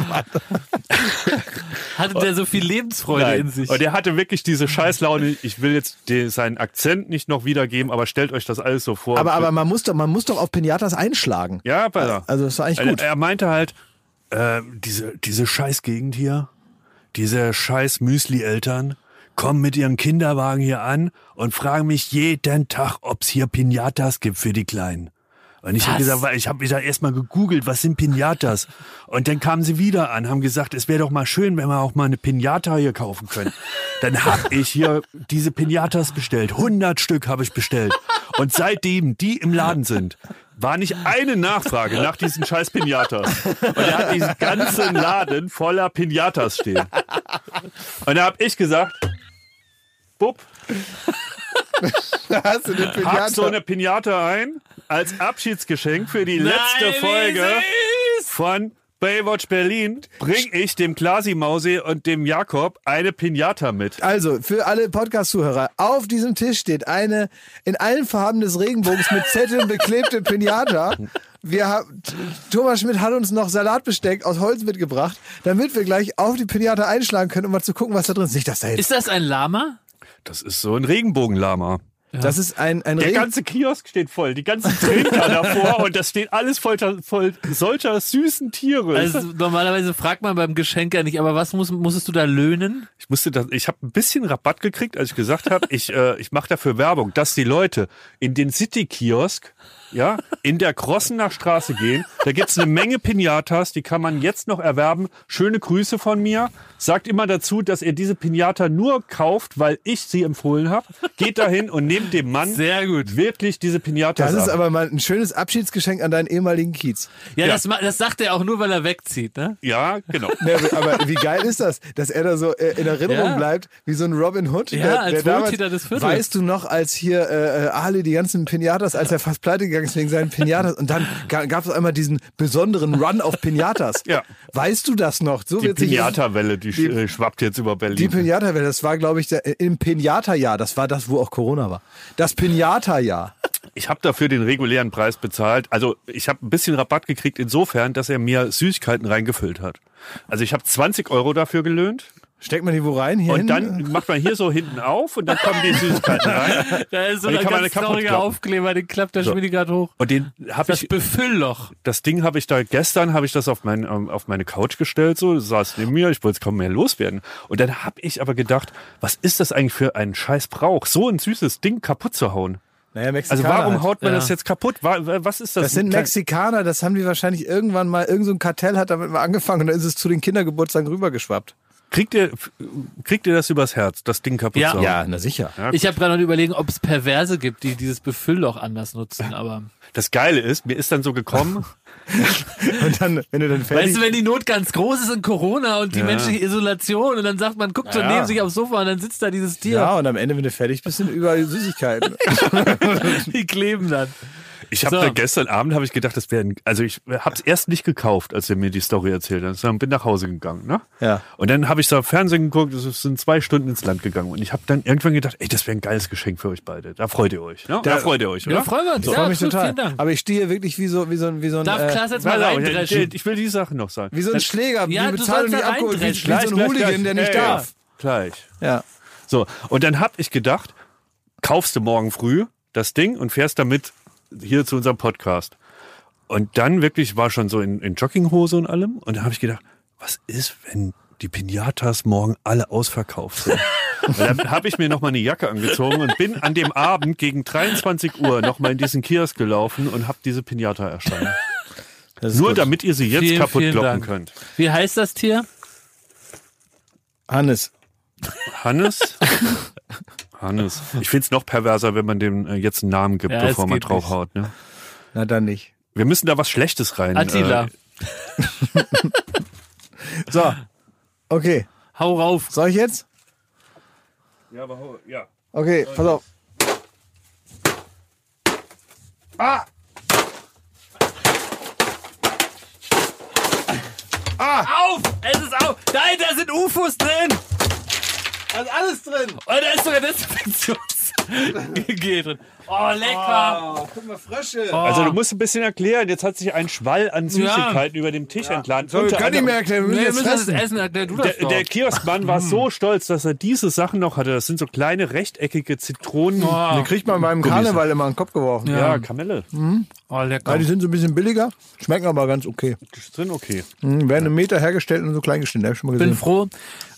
Hatte der so viel Lebensfreude in sich? Und er hatte wirklich diese Scheißlaune. Ich will jetzt den, seinen Akzent nicht noch wiedergeben, aber stellt euch das alles so vor. aber, aber man muss doch, man muss doch auf Pinatas einschlagen. ja, aber Also das war eigentlich gut. Er, er meinte halt, äh, diese, diese Scheißgegend hier, diese scheiß Müsli-Eltern kommen mit ihren Kinderwagen hier an und fragen mich jeden Tag, ob's hier Pinatas gibt für die Kleinen. Und ich habe gesagt, weil ich habe wieder erstmal gegoogelt, was sind Pinatas? Und dann kamen sie wieder an, haben gesagt, es wäre doch mal schön, wenn wir auch mal eine Pinata hier kaufen können. Dann habe ich hier diese Pinatas bestellt. 100 Stück habe ich bestellt. Und seitdem die im Laden sind, war nicht eine Nachfrage nach diesen scheiß Pinatas. Und er hat diesen ganzen Laden voller Pinatas stehen. Und da habe ich gesagt, Bub, Hast du eine pack so eine Pinata ein als Abschiedsgeschenk für die letzte Nein, Folge von Baywatch Berlin bring ich dem Klasi Mausi und dem Jakob eine Pinata mit. Also, für alle Podcast-Zuhörer, auf diesem Tisch steht eine in allen Farben des Regenbogens mit Zetteln beklebte Pinata. Wir haben, Thomas Schmidt hat uns noch Salatbesteck aus Holz mitgebracht, damit wir gleich auf die Pinata einschlagen können, um mal zu gucken, was da drin ist. Nicht, dass da jetzt, Ist das ein Lama? Das ist so ein Regenbogenlama. Das ist ein, ein Der ganze Kiosk steht voll, die ganzen Trinker davor und das steht alles voll, voll solcher süßen Tiere. Also normalerweise fragt man beim Geschenk ja nicht, aber was muss, musstest du da löhnen? Ich musste das, ich habe ein bisschen Rabatt gekriegt, als ich gesagt habe, ich, äh, ich mache dafür Werbung, dass die Leute in den City-Kiosk, ja, in der Krossener Straße gehen. Da gibt's eine Menge Pinatas, die kann man jetzt noch erwerben. Schöne Grüße von mir. Sagt immer dazu, dass ihr diese Pinata nur kauft, weil ich sie empfohlen habe. Geht dahin und nehmt dem Mann Sehr gut. wirklich diese Pinatas das ist ab. aber mal ein schönes Abschiedsgeschenk an deinen ehemaligen Kiez. Ja, Ja. Das, das sagt er auch nur, weil er wegzieht, ne? Ja, genau. Ja, aber wie geil ist das, dass er da so äh, in Erinnerung Ja. bleibt, wie so ein Robin Hood? Ja, als Wohltäter des Viertels. Weißt du noch, als hier äh, äh, Ali die ganzen Pinatas, als er fast pleite gegangen ist wegen seinen Pinatas und dann ga, gab es einmal diesen besonderen Run auf Pinatas. Ja. Weißt du das noch? So Die Pinata-Welle, die, die- äh, schwappt jetzt über Berlin. die Pinata-Welle, das war, glaube ich, der, im Pinata-Jahr. Das war das, wo auch Corona war. Das Pinata-Jahr. Ich habe dafür den regulären Preis bezahlt. Also ich habe ein bisschen Rabatt gekriegt insofern, dass er mir Süßigkeiten reingefüllt hat. Also ich habe 20 Euro dafür gelöhnt Steckt man die wo rein? Hier und hin? dann macht man hier so hinten auf und dann kommen die Süßigkeiten rein. Da ist so ein ganz trauriger. Aufkleber, den klappt der So. Schmidt gerade hoch. Und den habe Das ich, Befüllloch. das Ding habe ich da gestern habe ich das auf mein, ähm, auf meine Couch gestellt so, das saß neben mir, ich wollte es kaum mehr loswerden. Und dann habe ich aber gedacht, was ist das eigentlich für ein scheiß Brauch, so ein süßes Ding kaputt zu hauen? naja, Also warum halt. haut man Ja. das jetzt kaputt? Wa- wa- Was ist das? Das sind Mexikaner, das haben die wahrscheinlich irgendwann mal, irgend so ein Kartell hat damit mal angefangen und dann ist es zu den Kindergeburtstagen rübergeschwappt. Kriegt ihr, kriegt ihr das übers Herz, das Ding kaputt Ja. zu hauen? Ja, na sicher. Ja, Ich habe gerade noch überlegen, ob es Perverse gibt, die dieses Befüllloch anders nutzen, aber Das Geile ist, mir ist dann so gekommen, Und dann, wenn du dann fertig weißt du, wenn die Not ganz groß ist in Corona und die Ja. menschliche Isolation und dann sagt man, guckt so Ja. neben sich aufs Sofa und dann sitzt da dieses Tier, Ja, und am Ende, wenn du fertig bist, sind überall Süßigkeiten. die kleben dann. Ich habe So. da gestern Abend habe ich gedacht, das wäre, also ich habe es erst nicht gekauft, als er mir die Story erzählt hat, sondern bin nach Hause gegangen, ne? Ja. Und dann habe ich so Fernsehen geguckt, es sind zwei Stunden ins Land gegangen und ich habe dann irgendwann gedacht, ey, das wäre ein geiles Geschenk für euch beide. Da freut ihr euch, ne? Da, Da- freut ihr euch, oder? Ja, freuen wir uns. Ich ja, freue mich absolut, total. Vielen Dank. Aber ich stehe wirklich wie so, wie so, ein- wie so ein, Darf äh, Klaas jetzt mal reindreschen? der- ich will die Sache noch sagen. wie so ein Schläger, Ja, wie du Bezahlung nicht da abgeholt, wie, wie so ein Hooligan, der nicht ja. darf. Gleich. Ja. So, und dann habe ich gedacht, kaufst du morgen früh das Ding und fährst damit hier zu unserem Podcast. Und dann wirklich war schon so in, in Jogginghose und allem. Und dann habe ich gedacht, was ist, wenn die Pinatas morgen alle ausverkauft sind? und dann habe ich mir nochmal eine Jacke angezogen und bin an dem Abend gegen 23 Uhr nochmal in diesen Kiosk gelaufen und habe diese Pinata ist Nur gut. damit ihr sie jetzt Vielen, kaputt vielen kloppen Dank. könnt. Wie heißt das Tier? Hannes. Hannes? Hannes. Ich find's noch perverser, wenn man dem äh, jetzt einen Namen gibt, Ja, es bevor man draufhaut. Ne? Na dann nicht. Wir müssen da was Schlechtes rein. Attila. Äh, So. Okay. Hau rauf. Soll ich jetzt? ja, aber hau- ja. Okay, pass auf. Auf! Es ist auf! Nein, da sind UFOs drin! Da ist alles drin. Und da ist sogar Desinfektionsgel drin. Oh, lecker! Oh, guck mal, Frösche. Also du musst ein bisschen erklären, jetzt hat sich ein Schwall an Süßigkeiten über dem Tisch entladen. So, Unter nicht mehr anderem- erklären, wir Nee, müssen das. Essen erklären. Du das der, der Kioskmann war so stolz, dass er diese Sachen noch hatte. Das sind so kleine rechteckige Zitronen. oh, Den kriegt man beim Karneval immer in den Kopf geworfen. ja, Ja. Kamelle. oh, lecker. Ja, die sind so ein bisschen billiger, schmecken aber ganz okay. Die sind okay. Mhm, werden im Meter hergestellt und so klein geschnitten. Hab ich schon mal bin froh,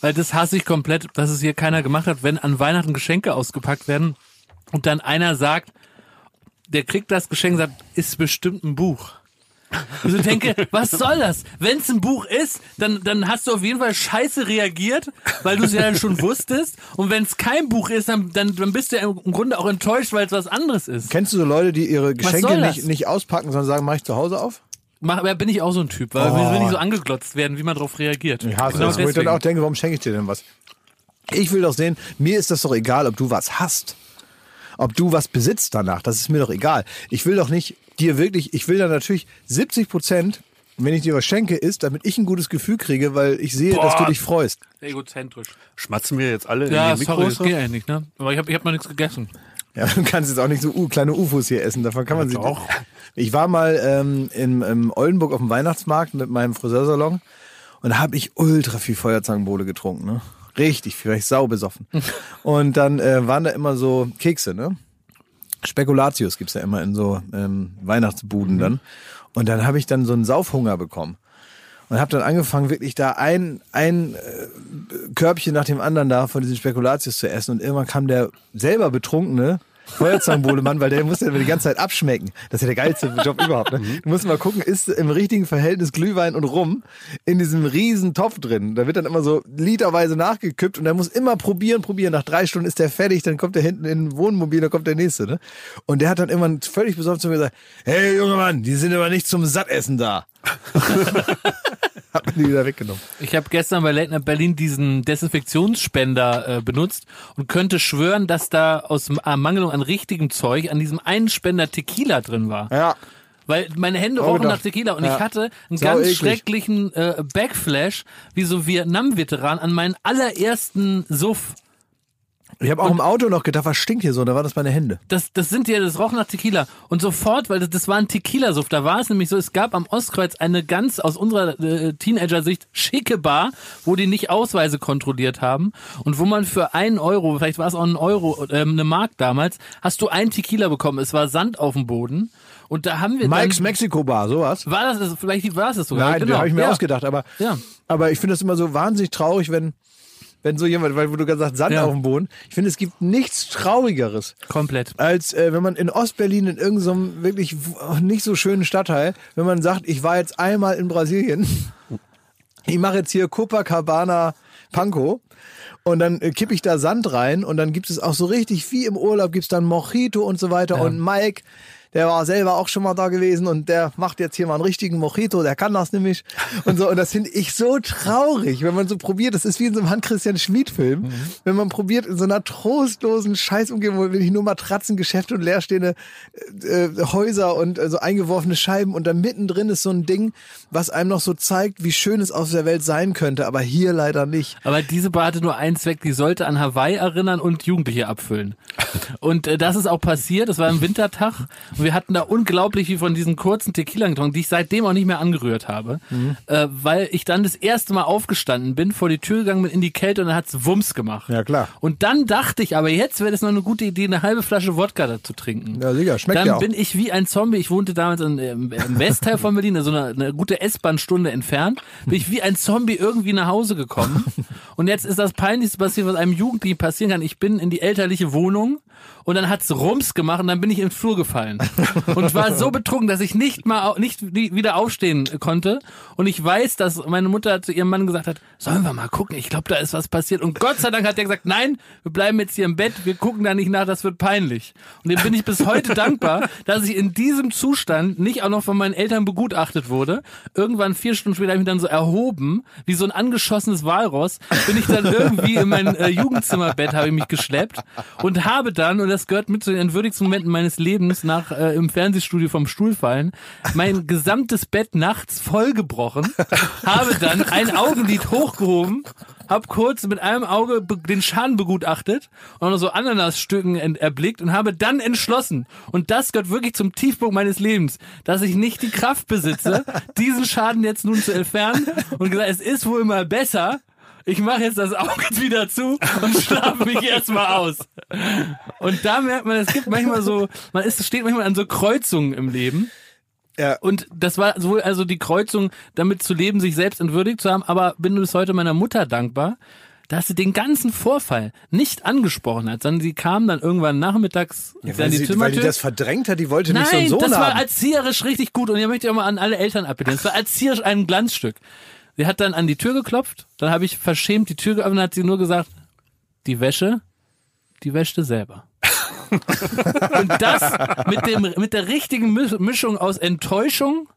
weil das hasse ich komplett, dass es hier keiner gemacht hat, wenn an Weihnachten Geschenke ausgepackt werden und dann einer sagt, der kriegt das Geschenk und sagt, ist bestimmt ein Buch. Und ich denke, was soll das? Wenn es ein Buch ist, dann, dann hast du auf jeden Fall scheiße reagiert, weil du es ja schon wusstest. Und wenn es kein Buch ist, dann, dann, dann bist du ja im Grunde auch enttäuscht, weil es was anderes ist. Kennst du so Leute, die ihre Geschenke nicht, nicht auspacken, sondern sagen, mach ich zu Hause auf? Mach, aber bin ich auch so ein Typ, weil Oh. wir will nicht so angeglotzt werden, wie man darauf reagiert. Ich hasse Genau das, wo ich dann auch denke, warum schenke ich dir denn was? Ich will doch sehen, mir ist das doch egal, ob du was hast. Ob du was besitzt danach, das ist mir doch egal. Ich will doch nicht dir wirklich, ich will da natürlich 70 Prozent, wenn ich dir was schenke, ist, damit ich ein gutes Gefühl kriege, weil ich sehe, dass du Boah. dich freust. Egozentrisch. Schmatzen wir jetzt alle Ja, in die sorry, Mikros? das geht eigentlich nicht, ne? Aber ich habe ich hab noch nichts gegessen. Ja, du kannst jetzt auch nicht so uh, kleine UFOs hier essen, davon kann man sie doch. Ich war mal ähm, in, in Oldenburg auf dem Weihnachtsmarkt mit meinem Friseursalon und da habe ich ultra viel Feuerzangenbowle getrunken, ne? Richtig viel, weil ich sau besoffen. und dann äh, waren da immer so Kekse, ne? Spekulatius gibt's ja immer in so ähm, Weihnachtsbuden dann. Und dann habe ich dann so einen Saufhunger bekommen. Und habe dann angefangen, wirklich da ein, ein äh, Körbchen nach dem anderen da von diesen Spekulatius zu essen. Und irgendwann kam der selber betrunkene Feuerzangenbowle-Mann, weil der musste ja die ganze Zeit abschmecken. Das ist ja der geilste Job überhaupt. Ne? Du musst mal gucken, ist im richtigen Verhältnis Glühwein und Rum in diesem riesen Topf drin. Da wird dann immer so literweise nachgekippt und der muss immer probieren, probieren. Nach drei Stunden ist der fertig, dann kommt der hinten in ein Wohnmobil, dann kommt der nächste. Ne? Und der hat dann immer völlig besorgt zu mir gesagt, hey junger Mann, die sind aber nicht zum Sattessen da. hat mir die wieder weggenommen. Ich habe gestern bei Late Night Berlin diesen Desinfektionsspender äh, benutzt und könnte schwören, dass da aus Ermangelung an richtigem Zeug an diesem einen Spender Tequila drin war. Ja. Weil meine Hände Oh, rochen nach Tequila und Ja. ich hatte einen Sau ganz eklig. schrecklichen äh, Backflash, wie so Vietnam-Veteran an meinen allerersten Suff. Ich habe auch im Auto noch gedacht, was stinkt hier so? Da waren das meine Hände. Das, das sind ja, das roch nach Tequila. Und sofort, weil das, das war ein Tequila-Suff, da war es nämlich so, es gab am Ostkreuz eine ganz aus unserer äh, Teenager-Sicht schicke Bar, wo die nicht Ausweise kontrolliert haben und wo man für einen Euro, vielleicht war es auch ein Euro, ähm, eine Mark damals, hast du ein Tequila bekommen. Es war Sand auf dem Boden. Und da haben wir Mike's dann, Mexico Bar, sowas. war das, vielleicht war es das sogar. Nein, genau. habe ich mir ja. ausgedacht. Aber, Ja. aber ich finde das immer so wahnsinnig traurig, wenn, wenn so jemand, weil du gesagt hast, Sand Ja. auf dem Boden. Ich finde, es gibt nichts Traurigeres, Komplett. als äh, wenn man in Ostberlin in irgendeinem wirklich w- nicht so schönen Stadtteil, wenn man sagt, ich war jetzt einmal in Brasilien, ich mache jetzt hier Copacabana Panko und dann äh, kippe ich da Sand rein und dann gibt es auch so richtig wie im Urlaub gibt's dann Mojito und so weiter und Mike der war selber auch schon mal da gewesen und der macht jetzt hier mal einen richtigen Mojito, der kann das nämlich und so und das finde ich so traurig, wenn man so probiert, das ist wie in so einem Hans-Christian Schmid-Film, mhm. wenn man probiert in so einer trostlosen Scheißumgebung, wo wirklich nur Matratzengeschäfte und leerstehende äh, äh, Häuser und äh, so eingeworfene Scheiben und da mittendrin ist so ein Ding, was einem noch so zeigt, wie schön es auf der Welt sein könnte, aber hier leider nicht. Aber diese Bar hatte nur einen Zweck, die sollte an Hawaii erinnern und Jugendliche abfüllen. Und äh, das ist auch passiert, es war ein Wintertag und wir hatten da unglaublich viel von diesen kurzen Tequila getrunken, die ich seitdem auch nicht mehr angerührt habe, mhm. äh, weil ich dann das erste Mal aufgestanden bin, vor die Tür gegangen bin in die Kälte und dann hat's Wumms gemacht. Ja, klar. Und dann dachte ich, aber jetzt wäre das noch eine gute Idee, eine halbe Flasche Wodka dazu trinken. Ja, sicher, schmeckt Dann ja auch. bin ich wie ein Zombie, ich wohnte damals in, im, im Westteil von Berlin, also eine, eine gute S-Bahn-Stunde entfernt, bin ich wie ein Zombie irgendwie nach Hause gekommen. Und jetzt ist das Peinlichste passiert, was einem Jugendlichen passieren kann. Ich bin in die elterliche Wohnung und dann hat's Rums gemacht und dann bin ich ins Flur gefallen und war so betrunken, dass ich nicht mal nicht wieder aufstehen konnte und ich weiß, dass meine Mutter zu ihrem Mann gesagt hat, sollen wir mal gucken, ich glaube, da ist was passiert und Gott sei Dank hat er gesagt, nein, wir bleiben jetzt hier im Bett, wir gucken da nicht nach, das wird peinlich. Und dem bin ich bis heute dankbar, dass ich in diesem Zustand nicht auch noch von meinen Eltern begutachtet wurde. Irgendwann vier Stunden später habe ich mich dann so erhoben, wie so ein angeschossenes Walross, bin ich dann irgendwie in mein äh, Jugendzimmerbett habe ich mich geschleppt und habe dann und das gehört mit zu den entwürdigsten Momenten meines Lebens nach äh, im Fernsehstudio vom Stuhl fallen, mein gesamtes Bett nachts vollgebrochen, habe dann ein Augenlid hochgehoben, habe kurz mit einem Auge den Schaden begutachtet und so Ananasstücken erblickt und habe dann entschlossen, und das gehört wirklich zum Tiefpunkt meines Lebens, dass ich nicht die Kraft besitze, diesen Schaden jetzt nun zu entfernen und gesagt, es ist wohl mal besser, ich mache jetzt das Auge wieder zu und schlafe mich erstmal aus. Und da merkt man, es gibt manchmal so, man ist, steht manchmal an so Kreuzungen im Leben. Ja. Und das war sowohl also die Kreuzung, damit zu leben, sich selbst entwürdigt zu haben, aber bin bis heute meiner Mutter dankbar, dass sie den ganzen Vorfall nicht angesprochen hat, sondern sie kam dann irgendwann nachmittags ja, weil, die sie, weil die das verdrängt hat, die wollte Nein, nicht so einen Sohn das war erzieherisch richtig gut und hier möchte ich auch mal an alle Eltern appellieren. Das war erzieherisch ein Glanzstück. Sie hat dann an die Tür geklopft, dann habe ich verschämt die Tür geöffnet, hat sie nur gesagt, die Wäsche, die wäschte selber. und das mit dem mit der richtigen Mischung aus Enttäuschung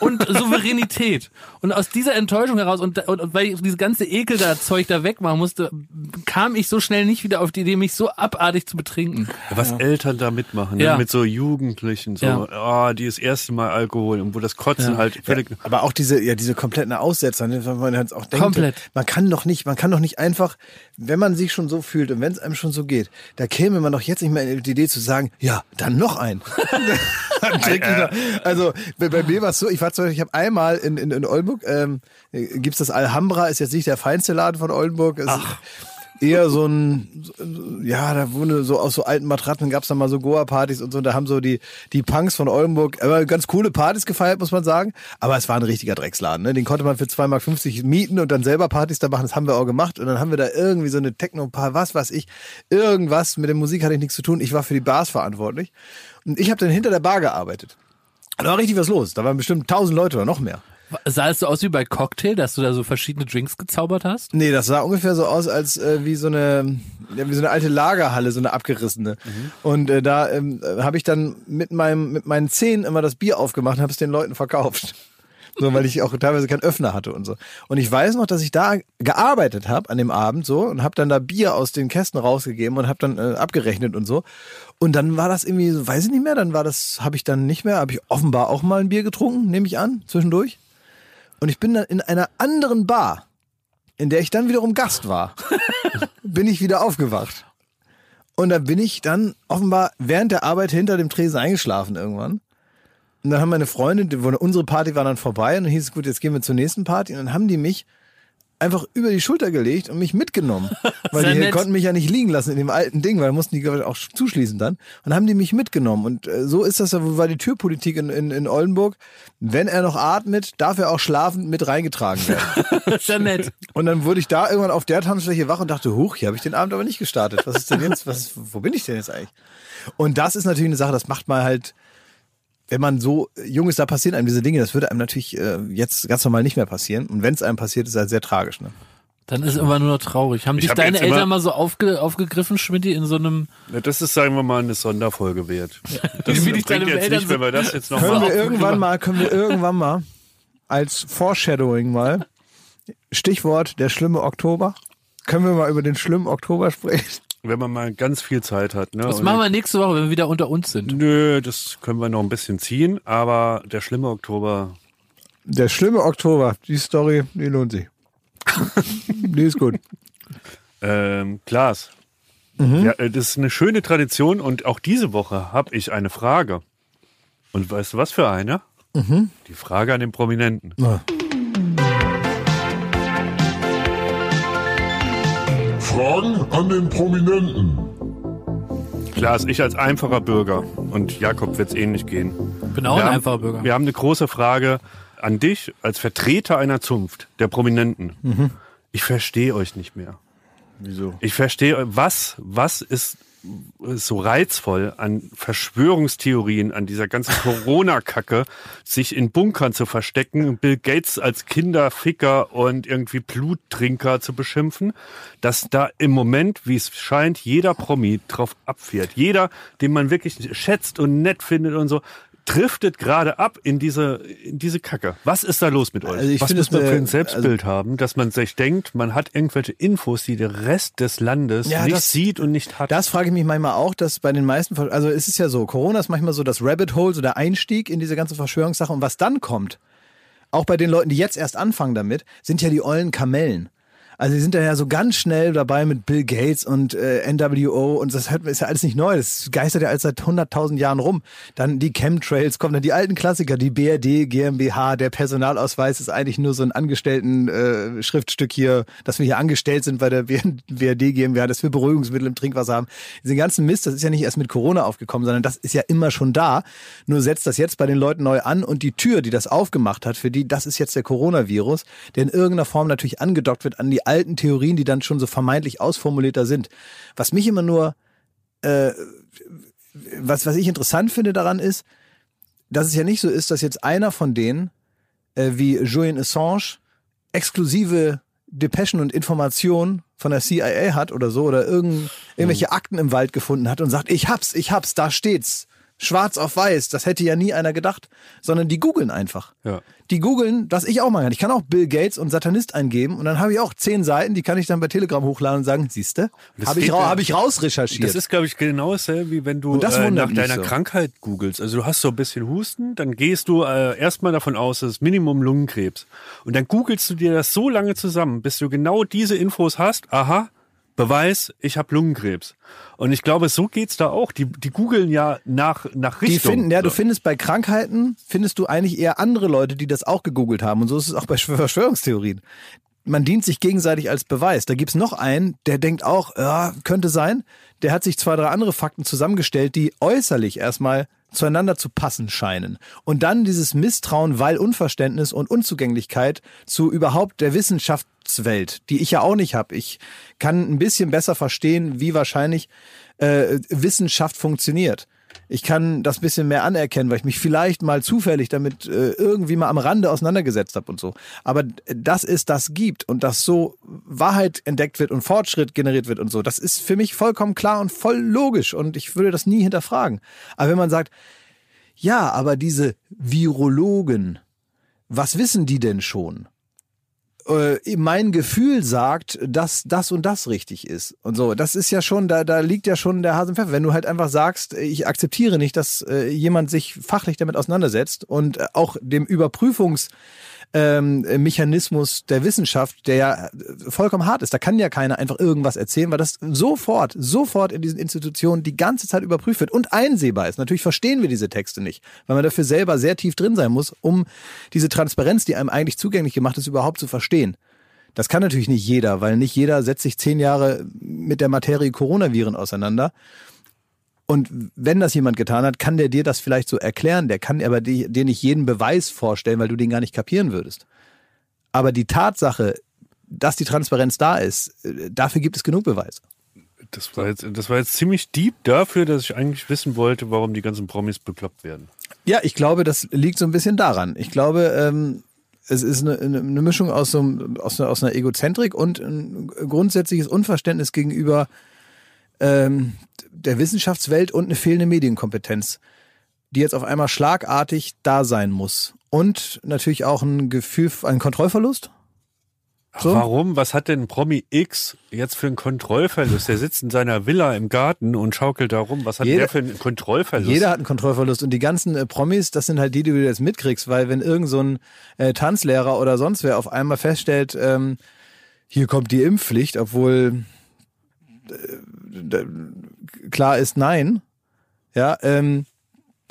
und Souveränität. Und aus dieser Enttäuschung heraus und, und, und weil ich dieses ganze Ekel da Zeug da wegmachen musste, kam ich so schnell nicht wieder auf die Idee, mich so abartig zu betrinken. Was ja. Eltern da mitmachen, ne? ja. mit so Jugendlichen, so, ja. oh, die das erste Mal Alkohol und wo das Kotzen halt völlig. aber auch diese, ja, diese kompletten Aussetzer, ne, wenn man halt auch denkt, Komplett. man kann doch nicht, man kann doch nicht einfach, wenn man sich schon so fühlt und wenn es einem schon so geht, da käme man doch jetzt nicht mehr in die Idee zu sagen, ja, dann noch ein. also bei mir war es so, ich war zum Beispiel, ich habe einmal in, in, in Oldenburg, ähm, gibt's das Alhambra, ist jetzt nicht der feinste Laden von Oldenburg. Ist Ach. Eher so ein, ja, da wurde so aus so alten Matratzen gab's da mal so Goa-Partys und so. Und da haben so die, die Punks von Oldenburg aber ganz coole Partys gefeiert, muss man sagen. Aber es war ein richtiger Drecksladen. Ne? Den konnte man für 2,50 Mark mieten und dann selber Partys da machen. Das haben wir auch gemacht. Und dann haben wir da irgendwie so eine Techno-Paar, was weiß ich, irgendwas. Mit der Musik hatte ich nichts zu tun. Ich war für die Bars verantwortlich. Und ich habe dann hinter der Bar gearbeitet. Da war richtig was los. Da waren bestimmt tausend Leute oder noch mehr. Sah es so aus wie bei Cocktail, dass du da so verschiedene Drinks gezaubert hast? Nee, das sah ungefähr so aus, als äh, wie so eine ja, wie so eine alte Lagerhalle, so eine abgerissene. Mhm. Und äh, da ähm, habe ich dann mit meinem mit meinen Zehen immer das Bier aufgemacht und habe es den Leuten verkauft. So, weil ich auch teilweise keinen Öffner hatte und so. Und ich weiß noch, dass ich da gearbeitet habe an dem Abend so und habe dann da Bier aus den Kästen rausgegeben und habe dann äh, abgerechnet und so. Und dann war das irgendwie, so, weiß ich nicht mehr, dann war das, habe ich dann nicht mehr, habe ich offenbar auch mal ein Bier getrunken, nehme ich an, zwischendurch. Und ich bin dann in einer anderen Bar, in der ich dann wiederum Gast war, bin ich wieder aufgewacht. Und da bin ich dann offenbar während der Arbeit hinter dem Tresen eingeschlafen irgendwann. Und dann haben meine Freunde, unsere Party war dann vorbei und dann hieß es, gut, jetzt gehen wir zur nächsten Party. Und dann haben die mich einfach über die Schulter gelegt und mich mitgenommen. Weil die nett. konnten mich ja nicht liegen lassen in dem alten Ding, weil mussten die auch zuschließen dann. Und dann haben die mich mitgenommen. Und äh, so ist das, war die Türpolitik in, in, in Oldenburg. Wenn er noch atmet, darf er auch schlafend mit reingetragen werden. ja nett. Und dann wurde ich da irgendwann auf der Tanzfläche wach und dachte, huch, hier habe ich den Abend aber nicht gestartet. Was ist denn jetzt, was, wo bin ich denn jetzt eigentlich? Und das ist natürlich eine Sache, das macht mal halt, wenn man so jung ist, da passieren einem diese Dinge. Das würde einem natürlich äh, jetzt ganz normal nicht mehr passieren. Und wenn es einem passiert, ist es halt sehr tragisch. Ne? Dann ist immer nur noch traurig. Haben Ich dich hab deine Eltern mal so aufge, aufgegriffen, Schmidti, in so einem... Ja, Das ist, sagen wir mal, eine Sonderfolge wert. Das Wie dich bringt deine jetzt Eltern nicht, wenn wir das jetzt noch Können mal wir irgendwann mal, können wir irgendwann mal als Foreshadowing mal, Stichwort der schlimme Oktober, können wir mal über den schlimmen Oktober sprechen? Wenn man mal ganz viel Zeit hat. Ne? Was Und machen wir nächste Woche, wenn wir wieder unter uns sind? Nö, das können wir noch ein bisschen ziehen, aber der schlimme Oktober, Der schlimme Oktober, die Story, die lohnt sich. die ist gut. ähm, Klaas. Ja, äh, das ist eine schöne Tradition und auch diese Woche habe ich eine Frage. Und weißt du was für eine? Die Frage an den Prominenten. Fragen an den Prominenten. Klaas, ich als einfacher Bürger und Jakob wird es ähnlich gehen. Bin auch Wir ein haben- einfacher Bürger. Wir haben eine große Frage an dich als Vertreter einer Zunft, der Prominenten. Ich verstehe euch nicht mehr. Wieso? Ich verstehe, was, was ist so reizvoll an Verschwörungstheorien, an dieser ganzen Corona-Kacke, sich in Bunkern zu verstecken, Bill Gates als Kinderficker und irgendwie Bluttrinker zu beschimpfen, dass da im Moment, wie es scheint, jeder Promi drauf abfährt. Jeder, den man wirklich schätzt und nett findet und so, driftet gerade ab in diese, in diese Kacke. Was ist da los mit euch? Also ich Was muss man für ein Selbstbild haben, dass man sich denkt, man hat irgendwelche Infos, die der Rest des Landes Ja, nicht das- sieht und nicht hat. Das frage ich mich manchmal auch, dass bei den meisten, also es ist ja so, Corona ist manchmal so das Rabbit Hole, so der Einstieg in diese ganze Verschwörungssache. Und was dann kommt, auch bei den Leuten, die jetzt erst anfangen damit, sind ja die ollen Kamellen. Also die sind da ja so ganz schnell dabei mit Bill Gates und äh, NWO und das hört, ist ja alles nicht neu. Das geistert ja alles seit 100.000 Jahren rum. Dann die Chemtrails kommen, dann die alten Klassiker, die BRD, GmbH, der Personalausweis ist eigentlich nur so ein Angestellten äh, hier, dass wir hier angestellt sind bei der BRD GmbH, dass wir Beruhigungsmittel im Trinkwasser haben. Diesen ganzen Mist, das ist ja nicht erst mit Corona aufgekommen, sondern das ist ja immer schon da. Nur setzt das jetzt bei den Leuten neu an und die Tür, die das aufgemacht hat, für die, das ist jetzt der Coronavirus, der in irgendeiner Form natürlich angedockt wird an die alten Theorien, die dann schon so vermeintlich ausformulierter sind. Was mich immer nur, äh, was, was ich interessant finde daran ist, dass es ja nicht so ist, dass jetzt einer von denen, äh, wie Julian Assange, exklusive Depeschen und Informationen von der CIA hat oder so oder irgend, irgendwelche Akten im Wald gefunden hat und sagt, ich hab's, ich hab's, da steht's. Schwarz auf weiß, das hätte ja nie einer gedacht, sondern die googeln einfach. Ja. Die googeln, was ich auch machen kann. Ich kann auch Bill Gates und Satanist eingeben und dann habe ich auch zehn Seiten, die kann ich dann bei Telegram hochladen und sagen, siehste, habe ich, ra hab ich rausrecherchiert. Das ist, glaube ich, genau dasselbe, wie wenn du äh, nach deiner so. Krankheit googelst. Also du hast so ein bisschen Husten, dann gehst du äh, erstmal davon aus, es ist Minimum Lungenkrebs. Und dann googelst du dir das so lange zusammen, bis du genau diese Infos hast. Aha, Beweis, ich habe Lungenkrebs. Und ich glaube, so geht's da auch. Die, die googeln ja nach, nach Richtung. Die finden, ja, du So. findest bei Krankheiten, findest du eigentlich eher andere Leute, die das auch gegoogelt haben. Und so ist es auch bei Verschwör- Verschwörungstheorien. Man dient sich gegenseitig als Beweis. Da gibt's noch einen, der denkt auch, ja, könnte sein. Der hat sich zwei, drei andere Fakten zusammengestellt, die äußerlich erstmal zueinander zu passen scheinen. Und dann dieses Misstrauen, weil Unverständnis und Unzugänglichkeit zu überhaupt der Wissenschaftswelt, die ich ja auch nicht habe. Ich kann ein bisschen besser verstehen, wie wahrscheinlich äh, Wissenschaft funktioniert. Ich kann das bisschen mehr anerkennen, weil ich mich vielleicht mal zufällig damit äh, irgendwie mal am Rande auseinandergesetzt habe und so. Aber das ist, das gibt und dass so Wahrheit entdeckt wird und Fortschritt generiert wird und so, das ist für mich vollkommen klar und voll logisch und ich würde das nie hinterfragen. Aber wenn man sagt, ja, aber diese Virologen, was wissen die denn schon? Äh, mein Gefühl sagt, dass das und das richtig ist. Und so, das ist ja schon, da, da liegt ja schon der Hase im Pfeffer. Wenn du halt einfach sagst, ich akzeptiere nicht, dass äh, jemand sich fachlich damit auseinandersetzt und äh, auch dem Überprüfungs ähm, Mechanismus der Wissenschaft, der ja äh, vollkommen hart ist. Da kann ja keiner einfach irgendwas erzählen, weil das sofort, sofort in diesen Institutionen die ganze Zeit überprüft wird und einsehbar ist. Natürlich verstehen wir diese Texte nicht, weil man dafür selber sehr tief drin sein muss, um diese Transparenz, die einem eigentlich zugänglich gemacht ist, überhaupt zu verstehen. Das kann natürlich nicht jeder, weil nicht jeder setzt sich zehn Jahre mit der Materie Coronaviren auseinander. Und wenn das jemand getan hat, kann der dir das vielleicht so erklären. Der kann aber dir nicht jeden Beweis vorstellen, weil du den gar nicht kapieren würdest. Aber die Tatsache, dass die Transparenz da ist, äh, dafür gibt es genug Beweise. Das war, jetzt, das war jetzt ziemlich deep dafür, dass ich eigentlich wissen wollte, warum die ganzen Promis bekloppt werden. Ja, ich glaube, das liegt so ein bisschen daran. Ich glaube, ähm, es ist eine, eine Mischung aus, so, einem- aus, einer, aus einer Egozentrik und ein grundsätzliches Unverständnis gegenüber ähm, der Wissenschaftswelt und eine fehlende Medienkompetenz, die jetzt auf einmal schlagartig da sein muss. Und natürlich auch ein Gefühl, ein Kontrollverlust. So? Warum? Was hat denn Promi X jetzt für einen Kontrollverlust? Der sitzt in seiner Villa im Garten und schaukelt da rum. Was hat Jeder- der für einen Kontrollverlust? Jeder hat einen Kontrollverlust und die ganzen äh, Promis, das sind halt die, die du jetzt mitkriegst, weil wenn irgend so ein äh, Tanzlehrer oder sonst wer auf einmal feststellt, ähm, hier kommt die Impfpflicht, obwohl klar ist nein, ja, ähm,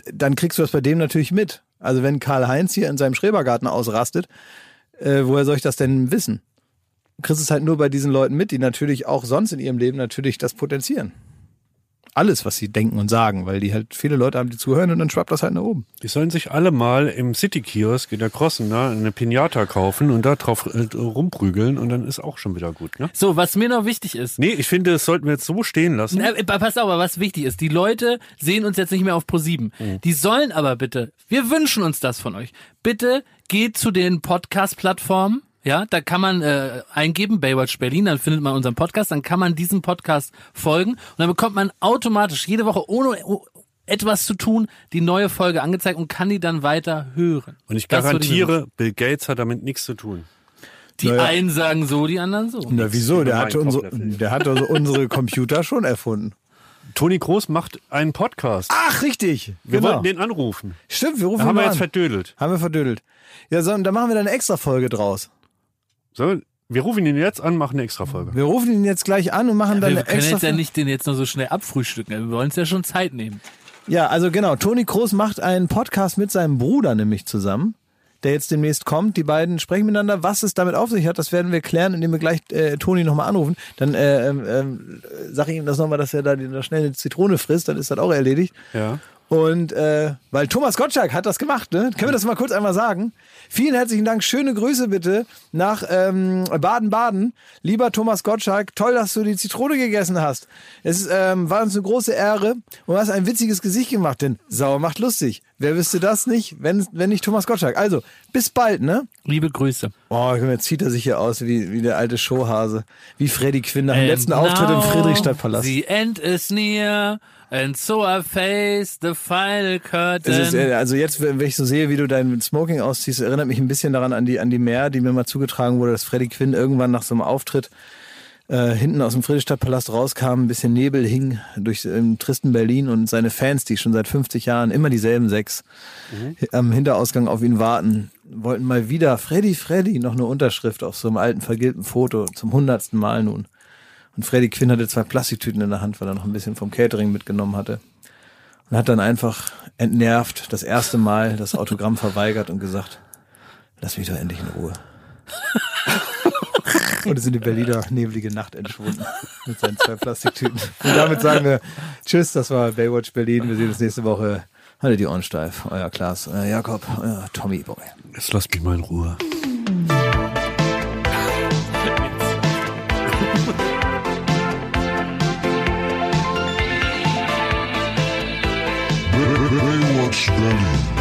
dann kriegst du das bei dem natürlich mit. Also wenn Karl-Heinz hier in seinem Schrebergarten ausrastet, äh, woher soll ich das denn wissen? Du kriegst es halt nur bei diesen Leuten mit, die natürlich auch sonst in ihrem Leben natürlich das potenzieren. Alles, was sie denken und sagen, weil die halt viele Leute haben, die zuhören und dann schwappt das halt nach oben. Die sollen sich alle mal im City-Kiosk in der Crossen ne, eine Pinata kaufen und da drauf äh, rumprügeln und dann ist auch schon wieder gut. Ne? So, was mir noch wichtig ist. Nee, ich finde, das sollten wir jetzt so stehen lassen. Äh, pass auf, aber was wichtig ist, die Leute sehen uns jetzt nicht mehr auf Pro7. Mhm. Die sollen aber bitte, wir wünschen uns das von euch. Bitte geht zu den Podcast-Plattformen. Ja, da kann man äh, eingeben, Baywatch Berlin, dann findet man unseren Podcast, dann kann man diesem Podcast folgen und dann bekommt man automatisch jede Woche ohne etwas zu tun die neue Folge angezeigt und kann die dann weiter hören. Und ich Das garantiere, Bill Gates hat damit nichts zu tun. Die Naja. einen sagen so, die anderen so. Na wieso? Der hat, unsere, der hat also unsere Computer schon erfunden. Toni Groß macht einen Podcast. Ach, richtig. wir genau. wollten den anrufen. Stimmt, wir rufen Da ihn haben wir mal jetzt an. verdödelt. Haben wir verdödelt. Ja, so, und dann machen wir da eine extra Folge draus. So, wir rufen ihn jetzt an, machen eine extra Folge. Wir rufen ihn jetzt gleich an und machen dann Wir eine können extra jetzt ja Folge. nicht den jetzt noch so schnell abfrühstücken. Wir wollen uns ja schon Zeit nehmen. Ja, also genau. Toni Kroos macht einen Podcast mit seinem Bruder nämlich zusammen, der jetzt demnächst kommt. Die beiden sprechen miteinander. Was es damit auf sich hat, das werden wir klären, indem wir gleich äh, Toni nochmal anrufen. Dann äh, ähm, ähm, sage ich ihm das nochmal, dass er da, die- da schnell eine Zitrone frisst. Dann ist das auch erledigt. Ja. Und äh, weil Thomas Gottschalk hat das gemacht, ne? Können wir das mal kurz einmal sagen? Vielen herzlichen Dank. Schöne Grüße bitte nach ähm, Baden-Baden. Lieber Thomas Gottschalk, toll, dass du die Zitrone gegessen hast. Es ähm, war uns eine große Ehre und du hast ein witziges Gesicht gemacht, denn sauer macht lustig. Wer wüsste das nicht, wenn, wenn nicht Thomas Gottschalk? Also, bis bald, ne? Liebe Grüße. Oh, jetzt zieht er sich hier aus wie, wie der alte Showhase. Wie Freddy Quinn nach dem And letzten Auftritt im now Friedrichstadtpalast. The end is near, and so I face the final curtain. Ist, äh, also jetzt, wenn ich so sehe, wie du dein Smoking ausziehst, erinnert mich ein bisschen daran an die, an die Mehr, die mir mal zugetragen wurde, dass Freddy Quinn irgendwann nach so einem Auftritt äh, hinten aus dem Friedrichstadtpalast rauskam, ein bisschen Nebel hing durch im tristen Berlin und seine Fans, die schon seit 50 Jahren immer dieselben sechs am Hinterausgang auf ihn warten, wollten mal wieder Freddy, Freddy, noch eine Unterschrift auf so einem alten vergilbten Foto zum hundertsten Mal nun. Und Freddy Quinn hatte zwei Plastiktüten in der Hand, weil er noch ein bisschen vom Catering mitgenommen hatte. Und hat dann einfach entnervt das erste Mal das Autogramm verweigert und gesagt, lass mich doch endlich in Ruhe. und ist in die Berliner nebelige Nacht entschwunden mit seinen zwei Plastiktüten. Und damit sagen wir Tschüss, das war Baywatch Berlin. Wir sehen uns nächste Woche. Haltet die Ohren steif. Euer Klaas, euer Jakob, euer Tommy Boy. Jetzt lasst mich mal in Ruhe. Baywatch Berlin.